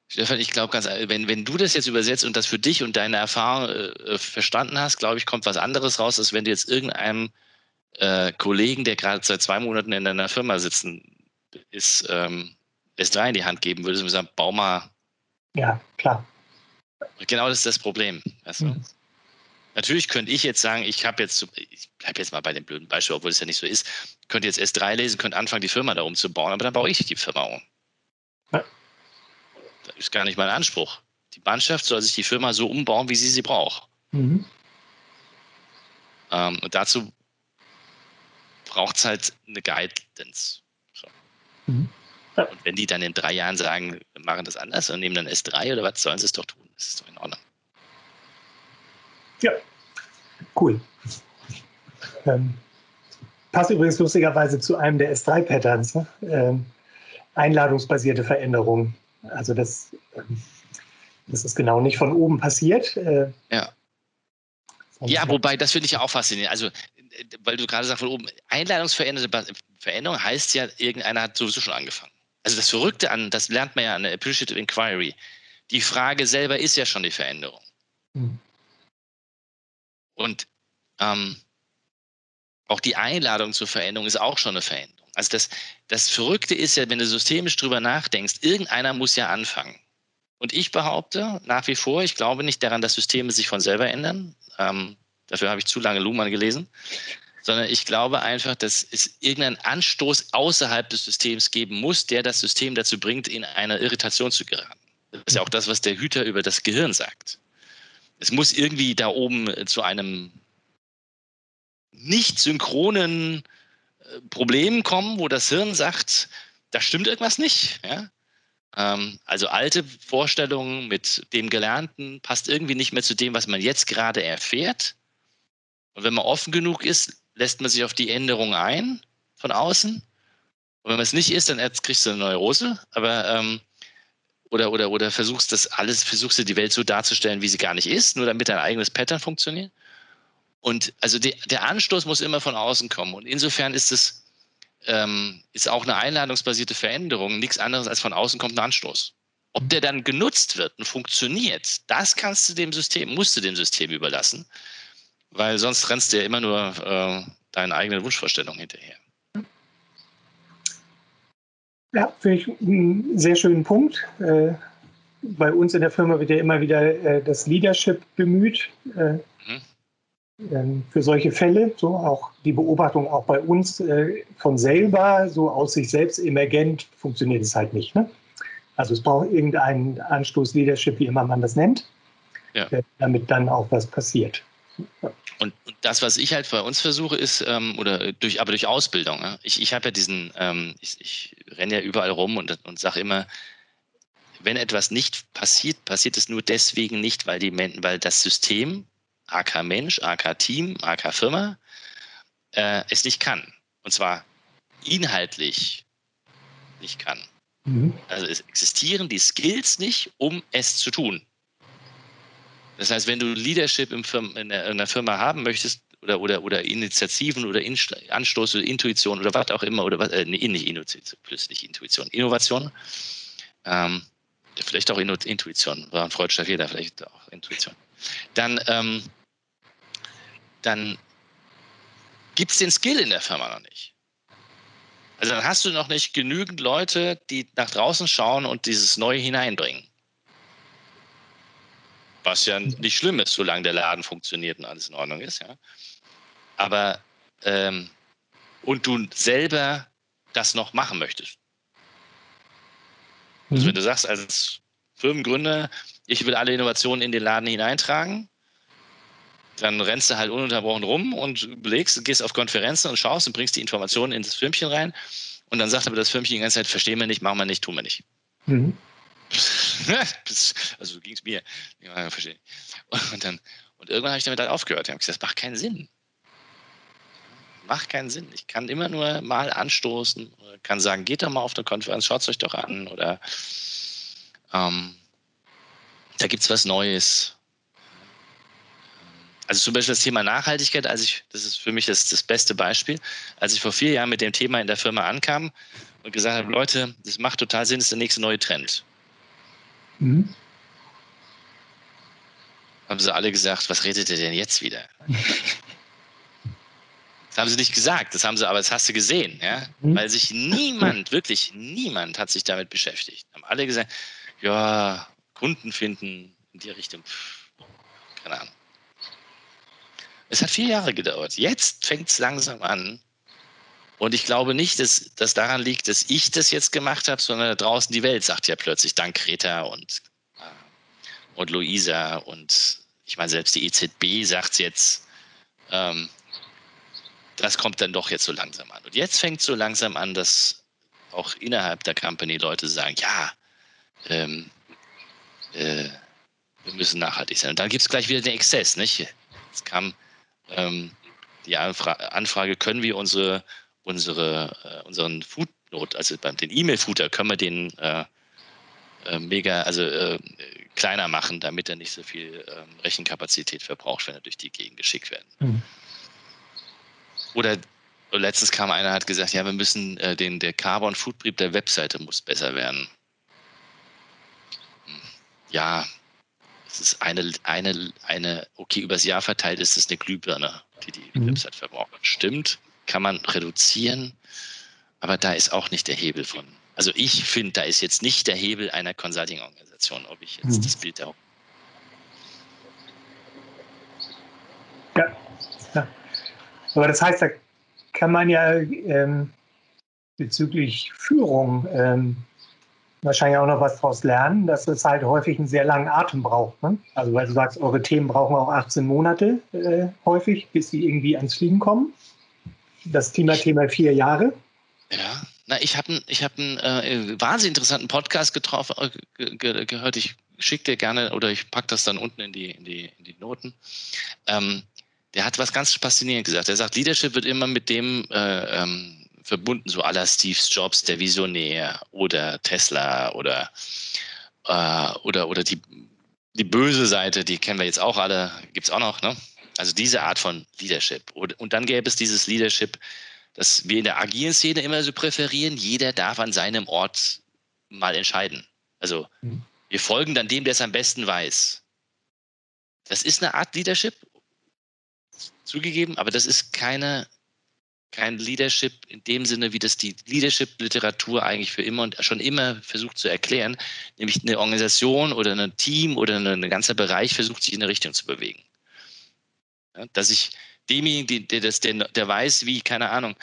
S1: Stefan, ich glaube ganz, wenn, wenn du das jetzt übersetzt und das für dich und deine Erfahrung äh, verstanden hast, glaube ich, kommt was anderes raus, als wenn du jetzt irgendeinem äh, Kollegen, der gerade seit zwei Monaten in einer Firma sitzen ist, ähm, S3 in die Hand geben würde, und sagen, bau mal.
S2: Ja, klar.
S1: Genau das ist das Problem. Weißt du? mhm. Natürlich könnte ich jetzt sagen, ich habe jetzt, ich bleibe jetzt mal bei dem blöden Beispiel, obwohl es ja nicht so ist, könnte jetzt S3 lesen, könnte anfangen, die Firma da umzubauen, aber dann baue ich die Firma um. Ja. Das ist gar nicht mein Anspruch. Die Mannschaft soll sich die Firma so umbauen, wie sie sie braucht. Mhm. Ähm, und dazu braucht es halt eine Guidance. So. Mhm. Ja. Und wenn die dann in drei Jahren sagen, wir machen das anders und nehmen dann S3 oder was, sollen sie es doch tun. Das ist doch in Ordnung.
S2: Ja, cool. Ähm, passt übrigens lustigerweise zu einem der S3-Patterns. Ne? Ähm, einladungsbasierte Veränderungen. Also das, ähm, das ist genau nicht von oben passiert. Äh,
S1: ja. Ja, wobei, das finde ich ja auch faszinierend. Also weil du gerade sagst von oben, Einladungsveränderung heißt ja, irgendeiner hat sowieso schon angefangen. Also das Verrückte an, das lernt man ja an der Appreciative Inquiry. Die Frage selber ist ja schon die Veränderung. Mhm. Und ähm, auch die Einladung zur Veränderung ist auch schon eine Veränderung. Also das, das Verrückte ist ja, wenn du systemisch drüber nachdenkst, irgendeiner muss ja anfangen. Und ich behaupte nach wie vor, ich glaube nicht daran, dass Systeme sich von selber ändern. Ähm, Dafür habe ich zu lange Luhmann gelesen. Sondern ich glaube einfach, dass es irgendeinen Anstoß außerhalb des Systems geben muss, der das System dazu bringt, in eine Irritation zu geraten. Das ist ja auch das, was der Hüter über das Gehirn sagt. Es muss irgendwie da oben zu einem nicht synchronen äh, Problem kommen, wo das Hirn sagt, da stimmt irgendwas nicht. Ja? Ähm, also alte Vorstellungen mit dem Gelernten passt irgendwie nicht mehr zu dem, was man jetzt gerade erfährt. Und wenn man offen genug ist, lässt man sich auf die Änderung ein von außen. Und wenn man es nicht ist, dann kriegst du eine Neurose. Aber ähm, oder, oder, oder versuchst das alles, versuchst du die Welt so darzustellen, wie sie gar nicht ist, nur damit dein eigenes Pattern funktioniert. Und also de, der Anstoß muss immer von außen kommen. Und insofern ist es ähm, ist auch eine einladungsbasierte Veränderung nichts anderes als von außen kommt ein Anstoß. Ob der dann genutzt wird und funktioniert, das kannst du dem System, musst du dem System überlassen weil sonst rennst du ja immer nur äh, deinen eigenen Wunschvorstellungen hinterher.
S2: Ja, finde ich einen sehr schönen Punkt. Äh, bei uns in der Firma wird ja immer wieder äh, das Leadership bemüht. Äh, mhm. Ähm, für solche Fälle, so auch die Beobachtung auch bei uns äh, von selber, so aus sich selbst emergent, funktioniert es halt nicht. Ne? Also es braucht irgendeinen Anstoß Leadership, wie immer man das nennt, ja. Äh, damit dann auch was passiert.
S1: Und, und, das, was ich halt bei uns versuche, ist, ähm, oder durch, aber durch Ausbildung. Ne? Ich, ich habe ja diesen, ähm, ich, ich renne ja überall rum und, und sage immer, wenn etwas nicht passiert, passiert es nur deswegen nicht, weil, die, weil das System, AK Mensch, AK Team, AK Firma, äh, es nicht kann. Und zwar inhaltlich nicht kann. Mhm. Also es existieren die Skills nicht, um es zu tun. Das heißt, wenn du Leadership in, der, in der Firma haben möchtest, oder, oder, oder Initiativen oder Anstoß oder Intuition oder was auch immer, oder was, äh, nicht Intuition, nicht Intuition, Innovation, ähm, vielleicht auch Intuition, war ein freudscher Fehler, vielleicht auch Intuition, dann, ähm, dann gibt es den Skill in der Firma noch nicht. Also dann hast du noch nicht genügend Leute, die nach draußen schauen und dieses Neue hineinbringen. Was ja nicht schlimm ist, solange der Laden funktioniert und alles in Ordnung ist, ja. Aber ähm, und du selber das noch machen möchtest. Also mhm. wenn du sagst, als Firmengründer, ich will alle Innovationen in den Laden hineintragen, dann rennst du halt ununterbrochen rum und überlegst, gehst auf Konferenzen und schaust und bringst die Informationen in das Firmchen rein. Und dann sagt aber das Firmchen die ganze Zeit, verstehen wir nicht, machen wir nicht, tun wir nicht. Mhm. [LAUGHS] also so ging es mir. Und, dann, und irgendwann habe ich damit halt aufgehört. Ich habe gesagt, das macht keinen Sinn. Macht keinen Sinn. Ich kann immer nur mal anstoßen, kann sagen, geht doch mal auf eine Konferenz, schaut es euch doch an. Oder ähm, da gibt es was Neues. Also zum Beispiel das Thema Nachhaltigkeit, als ich, das ist für mich das, das beste Beispiel, als ich vor vier Jahren mit dem Thema in der Firma ankam und gesagt habe, Leute, das macht total Sinn, das ist der nächste neue Trend. Mhm. Haben sie alle gesagt, was redet ihr denn jetzt wieder? Das haben sie nicht gesagt, das haben sie, aber das hast du gesehen, ja? Mhm. Weil sich niemand, wirklich niemand hat sich damit beschäftigt. Haben alle gesagt, ja, Kunden finden in die Richtung, pff, keine Ahnung. Es hat vier Jahre gedauert. Jetzt fängt es langsam an, und ich glaube nicht, dass das daran liegt, dass ich das jetzt gemacht habe, sondern da draußen die Welt sagt ja plötzlich, dank Greta und, äh, und Luisa und ich meine, selbst die EZB sagt jetzt, ähm, das kommt dann doch jetzt so langsam an. Und jetzt fängt es so langsam an, dass auch innerhalb der Company Leute sagen, ja, ähm, äh, wir müssen nachhaltig sein. Und dann gibt es gleich wieder den Exzess. Nicht? Es kam ähm, die Anfra Anfrage, können wir unsere unsere, äh, unseren Footnote, also beim den E-Mail-Footer, können wir den äh, äh, mega, also äh, kleiner machen, damit er nicht so viel ähm, Rechenkapazität verbraucht, wenn er durch die Gegend geschickt werden. Mhm. Oder letztens kam einer, hat gesagt, ja, wir müssen äh, den, der Carbon Footprint der Webseite muss besser werden. Hm. Ja, es ist eine, eine, eine, okay, übers Jahr verteilt ist es eine Glühbirne, die die mhm. Website verbraucht. Stimmt, kann man reduzieren, aber da ist auch nicht der Hebel von. Also ich finde, da ist jetzt nicht der Hebel einer Consulting-Organisation, ob ich jetzt mhm. das Bild auch.
S2: Ja, ja. Aber das heißt, da kann man ja ähm, bezüglich Führung ähm, wahrscheinlich auch noch was daraus lernen, dass es halt häufig einen sehr langen Atem braucht. Ne? Also weil du sagst, eure Themen brauchen auch 18 Monate äh, häufig, bis sie irgendwie ans Fliegen kommen das Thema Thema vier Jahre.
S1: Ja, na, ich habe ich hab einen äh, wahnsinnig interessanten Podcast getroffen, äh, ge gehört. Ich schicke dir gerne oder ich packe das dann unten in die, in die, in die Noten. Ähm, der hat was ganz faszinierend gesagt. Er sagt, Leadership wird immer mit dem äh, ähm, verbunden, so aller Steve Jobs, der Visionär oder Tesla oder, äh, oder, oder die, die böse Seite, die kennen wir jetzt auch alle, gibt es auch noch, ne? Also diese Art von Leadership. Und, dann gäbe es dieses Leadership, das wir in der agilen Szene immer so präferieren. Jeder darf an seinem Ort mal entscheiden. Also mhm. wir folgen dann dem, der es am besten weiß. Das ist eine Art Leadership. zugegeben, aber das ist keine, kein Leadership in dem Sinne, wie das die Leadership-Literatur eigentlich für immer und schon immer versucht zu erklären, nämlich eine Organisation oder ein Team oder ein ganzer Bereich versucht, sich in eine Richtung zu bewegen. Dass ich demjenigen, der, der, der weiß, wie, keine Ahnung,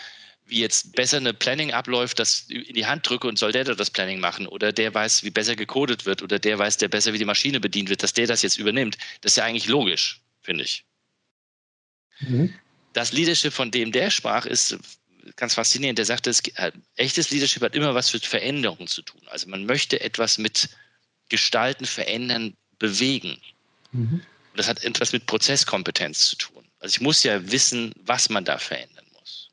S1: wie jetzt besser eine Planning abläuft, das in die Hand drücke und soll der das Planning machen oder der weiß, wie besser gecodet wird oder der weiß, der besser, wie die Maschine bedient wird, dass der das jetzt übernimmt. Das ist ja eigentlich logisch, finde ich. Mhm. Das Leadership, von dem der sprach, ist ganz faszinierend. Der sagte, es, äh, echtes Leadership hat immer was mit Veränderungen zu tun. Also man möchte etwas mit Gestalten, Verändern, bewegen. Mhm. Und das hat etwas mit Prozesskompetenz zu tun. Also ich muss ja wissen, was man da verändern muss.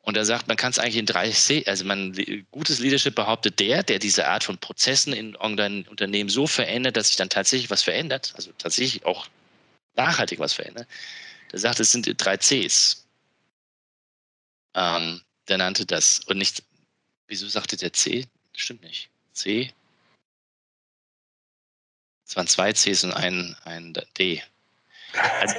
S1: Und er sagt, man kann es eigentlich in drei C, also man, gutes Leadership behauptet der, der diese Art von Prozessen in Unternehmen so verändert, dass sich dann tatsächlich was verändert, also tatsächlich auch nachhaltig was verändert. Der sagt, es sind drei Cs. Ähm, der nannte das und nicht, wieso sagte der C? Stimmt nicht. C. Es waren zwei Cs und ein, ein D. Also,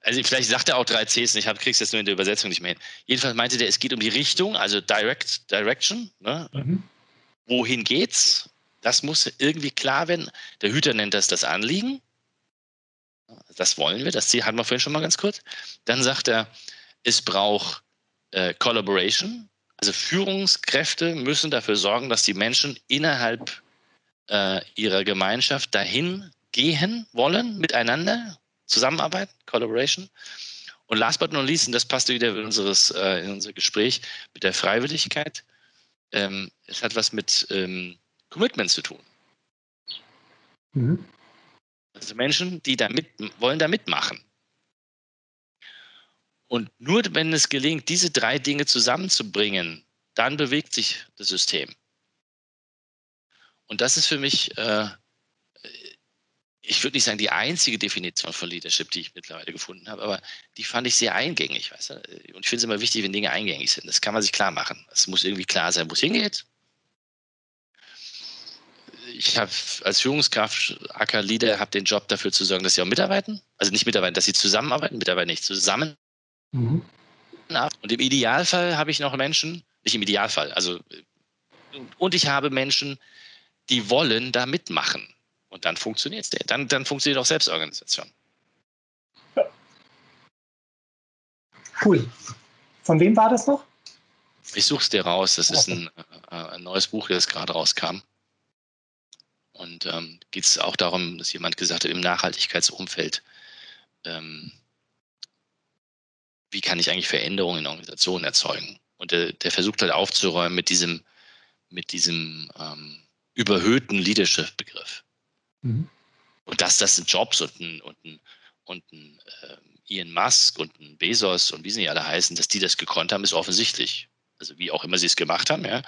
S1: also vielleicht sagt er auch drei Cs und ich kriege es jetzt nur in der Übersetzung nicht mehr hin. Jedenfalls meinte der, es geht um die Richtung, also Direct, Direction. Ne? Mhm. Wohin geht's? Das muss irgendwie klar werden. Der Hüter nennt das das Anliegen. Das wollen wir, das Ziel hatten wir vorhin schon mal ganz kurz. Dann sagt er, es braucht äh, Collaboration. Also Führungskräfte müssen dafür sorgen, dass die Menschen innerhalb äh, ihrer Gemeinschaft dahin gehen wollen, miteinander zusammenarbeiten, Collaboration. Und last but not least, und das passte wieder in, unseres, äh, in unser Gespräch mit der Freiwilligkeit, ähm, es hat was mit ähm, Commitment zu tun. Mhm. Also Menschen, die da mit, wollen da mitmachen. Und nur wenn es gelingt, diese drei Dinge zusammenzubringen, dann bewegt sich das System. Und das ist für mich äh, ich würde nicht sagen, die einzige Definition von Leadership, die ich mittlerweile gefunden habe, aber die fand ich sehr eingängig. Weißt du? Und ich finde es immer wichtig, wenn Dinge eingängig sind. Das kann man sich klar machen. Es muss irgendwie klar sein, wo es hingeht. Ich habe als Führungskraft, Acker Leader, habe den Job dafür zu sorgen, dass sie auch mitarbeiten. Also nicht mitarbeiten, dass sie zusammenarbeiten, mitarbeiten nicht zusammen. Mhm. Und im Idealfall habe ich noch Menschen, nicht im Idealfall, also und ich habe Menschen, die wollen da mitmachen. Und dann funktioniert es. Dann, dann funktioniert auch Selbstorganisation. Ja.
S2: Cool. Von wem war das noch?
S1: Ich suche es dir raus. Das ist ein, äh, ein, neues Buch, das gerade rauskam. Und ähm, geht es auch darum, dass jemand gesagt hat, im Nachhaltigkeitsumfeld, ähm, wie kann ich eigentlich Veränderungen in Organisationen erzeugen? Und der, der versucht halt aufzuräumen mit diesem, mit diesem ähm, überhöhten Leadership-Begriff. Mhm. Und dass das sind Jobs und ein, und ein, und ein äh, Ian Musk und ein Bezos und wie sie nicht alle heißen, dass die das gekonnt haben, ist offensichtlich. Also wie auch immer sie es gemacht haben, ja.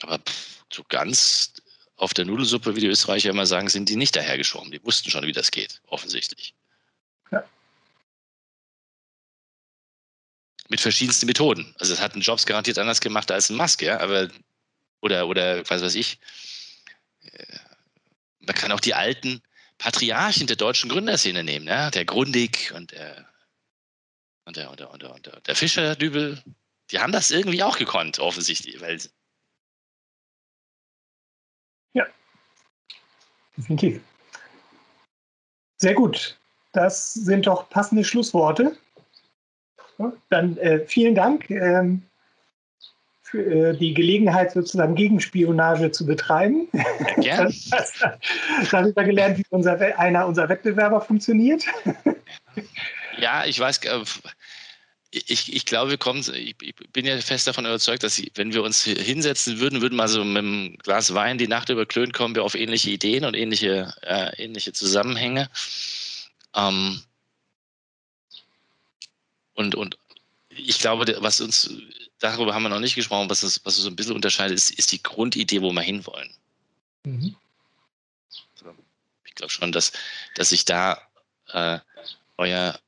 S1: Aber pff, so ganz auf der Nudelsuppe, wie die Österreicher immer sagen, sind die nicht dahergeschoben. Die wussten schon, wie das geht, offensichtlich. Ja. Mit verschiedensten Methoden. Also es hat einen Jobs garantiert anders gemacht als ein Musk, ja, aber oder, oder was weiß ich. Äh, man kann auch die alten Patriarchen der deutschen Gründerszene nehmen, ja? der Grundig und der, und der, und der, und der, der, Fischer-Dübel. Die haben das irgendwie auch gekonnt, offensichtlich. Weil
S2: ja, definitiv. Sehr gut. Das sind doch passende Schlussworte. Dann äh, vielen Dank. Ähm, äh, die Gelegenheit, sozusagen Gegenspionage zu betreiben. Ja. [LAUGHS] Darüber gelernt, wie unser, einer unserer Wettbewerber funktioniert.
S1: Ja, ich weiß, äh, ich, ich glaube, wir kommen, ich, bin ja fest davon überzeugt, dass wenn wir uns hinsetzen würden, würden mal so mit einem Glas Wein die Nacht überklönen, kommen wir auf ähnliche Ideen und ähnliche, äh, ähnliche Zusammenhänge. Ähm, und, und ich glaube, was uns darüber haben wir noch nicht gesprochen, was es, was es so ein bisschen unterscheidet, ist, ist die Grundidee, wo wir hinwollen. Mhm. Ich glaube schon, dass, dass sich da äh, euer,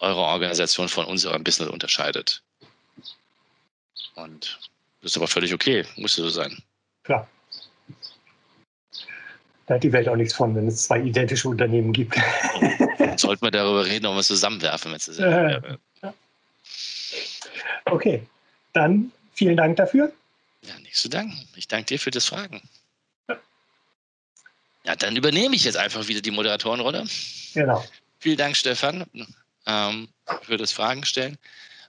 S1: eure Organisation von unserer ein bisschen unterscheidet. Und das ist aber völlig okay, muss so sein.
S2: Klar. Da hat die Welt auch nichts von, wenn es zwei identische Unternehmen gibt.
S1: Sollten wir darüber reden, ob wir es zusammenwerfen, wenn es [LAUGHS] äh,
S2: ja. Okay, dann vielen Dank dafür.
S1: Ja, nichts zu danken. Ich danke dir für das Fragen. Ja. ja, dann übernehme ich jetzt einfach wieder die Moderatorenrolle.
S2: Genau.
S1: Vielen Dank, Stefan, ähm, für das Fragen stellen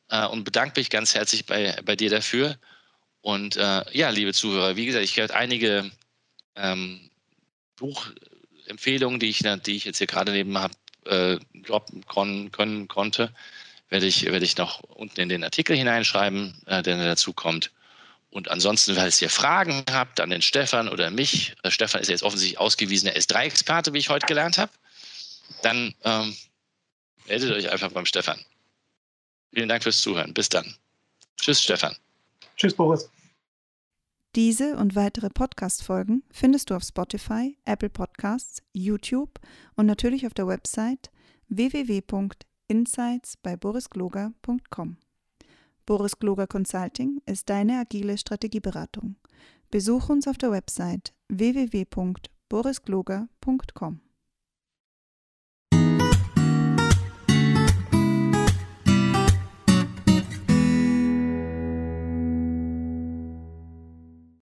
S1: äh, und bedanke mich ganz herzlich bei, bei dir dafür. Und äh, ja, liebe Zuhörer, wie gesagt, ich habe einige ähm, Buchempfehlungen, die ich, die ich jetzt hier gerade neben habe, äh, droppen können, können, konnte, werde ich, werde ich noch unten in den Artikel hineinschreiben, äh, der dazu kommt. Und ansonsten, falls ihr Fragen habt an den Stefan oder mich, äh, Stefan ist jetzt offensichtlich ausgewiesener S3-Experte, wie ich heute gelernt habe, dann ähm, meldet euch einfach beim Stefan. Vielen Dank fürs Zuhören. Bis dann. Tschüss, Stefan.
S2: Tschüss, Boris.
S3: Diese und weitere Podcast-Folgen findest du auf Spotify, Apple Podcasts, YouTube und natürlich auf der Website www.insights bei borisgloger.com. Boris Gloger Consulting ist deine agile Strategieberatung. Besuch uns auf der Website www.borisgloger.com.